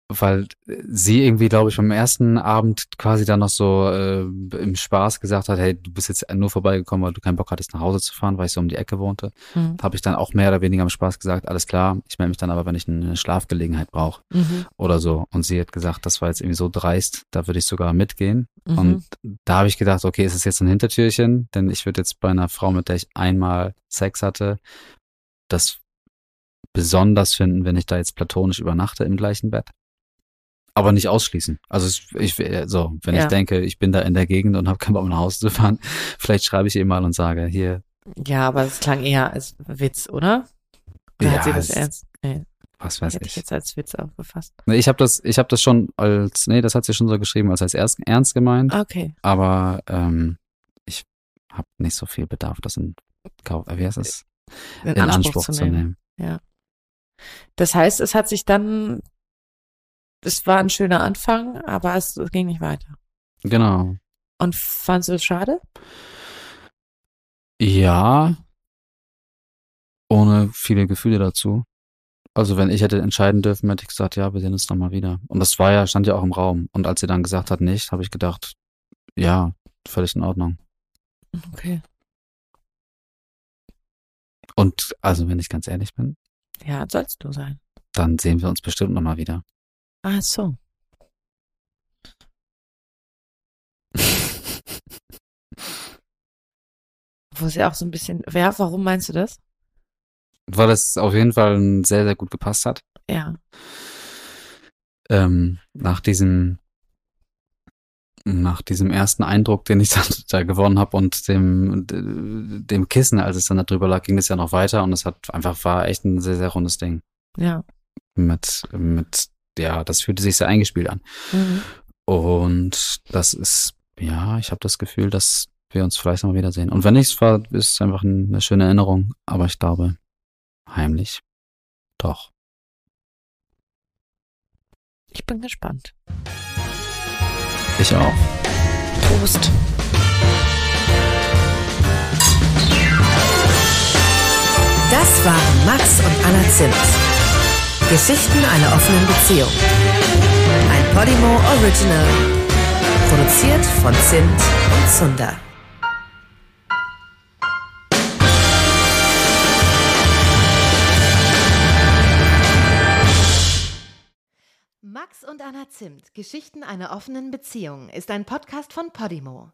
Speaker 2: weil sie irgendwie, glaube ich, beim ersten Abend quasi dann noch so äh, im Spaß gesagt hat, hey, du bist jetzt nur vorbeigekommen, weil du keinen Bock hattest, nach Hause zu fahren, weil ich so um die Ecke wohnte.
Speaker 1: Mhm.
Speaker 2: Habe ich dann auch mehr oder weniger im Spaß gesagt, alles klar, ich melde mich dann aber, wenn ich eine Schlafgelegenheit brauche
Speaker 1: Mhm.
Speaker 2: oder so. Und sie hat gesagt, das war jetzt irgendwie so dreist, da würde ich sogar mitgehen.
Speaker 1: Mhm.
Speaker 2: Und da habe ich gedacht, okay, ist es jetzt ein Hintertürchen? Denn ich würde jetzt bei einer Frau, mit der ich einmal Sex hatte, das besonders finden, wenn ich da jetzt platonisch übernachte im gleichen Bett. Aber nicht ausschließen. Also ich so, wenn
Speaker 1: Ja.
Speaker 2: ich denke, ich bin da in der Gegend und habe keinen Bock nach Hause zu fahren, <laughs> vielleicht schreibe ich ihr mal und sage, hier,
Speaker 1: Ja, aber es klang eher als Witz, oder? Oder
Speaker 2: Ja,
Speaker 1: hat sie das ernst? Nee,
Speaker 2: was weiß
Speaker 1: hätte ich
Speaker 2: ich.
Speaker 1: jetzt als Witz aufgefasst.
Speaker 2: Nee, Ich habe das, ich habe das schon als, nee, das hat sie schon so geschrieben, als als ernst, ernst gemeint.
Speaker 1: Okay.
Speaker 2: aber ähm, ich habe nicht so viel Bedarf, das in, Kauf- wie heißt das?
Speaker 1: In,
Speaker 2: in Anspruch, zu nehmen.
Speaker 1: Das heißt, es hat sich dann, es war ein schöner Anfang, aber es, ging nicht weiter.
Speaker 2: Genau.
Speaker 1: Und fandst du es schade?
Speaker 2: Ja, ohne viele Gefühle dazu. Also wenn ich hätte entscheiden dürfen, hätte ich gesagt, ja, wir sehen uns nochmal wieder. Und das war ja, stand ja auch im Raum. Und als sie dann gesagt hat, nicht, habe ich gedacht, ja, völlig in Ordnung.
Speaker 1: Okay.
Speaker 2: Und also wenn ich ganz ehrlich bin,
Speaker 1: Ja, sollst du sein.
Speaker 2: dann sehen wir uns bestimmt nochmal wieder.
Speaker 1: Ach so. <laughs> Wo es ja auch so ein bisschen, wer, warum meinst du das?
Speaker 2: Weil es auf jeden Fall sehr, sehr gut gepasst hat.
Speaker 1: Ja.
Speaker 2: ähm, nach diesem nach diesem ersten Eindruck, den ich <laughs> da, da gewonnen habe und dem dem Kissen, als es dann da drüber lag, ging es ja noch weiter und es hat einfach war echt ein sehr sehr rundes Ding
Speaker 1: Ja.
Speaker 2: mit mit ja, das fühlte sich sehr eingespielt an
Speaker 1: Mhm.
Speaker 2: und das ist ja, ich habe das Gefühl, dass wir uns vielleicht noch mal wiedersehen und wenn nicht, war ist es einfach eine schöne Erinnerung, aber ich glaube heimlich doch.
Speaker 1: Ich bin gespannt.
Speaker 2: Ich auch.
Speaker 1: Prost.
Speaker 3: Das waren Max und Anna Zimt. Geschichten einer offenen Beziehung. Ein Podimo Original. Produziert von Zimt und Zunder.
Speaker 4: Max und Anna Zimt, Geschichten einer offenen Beziehung, ist ein Podcast von Podimo.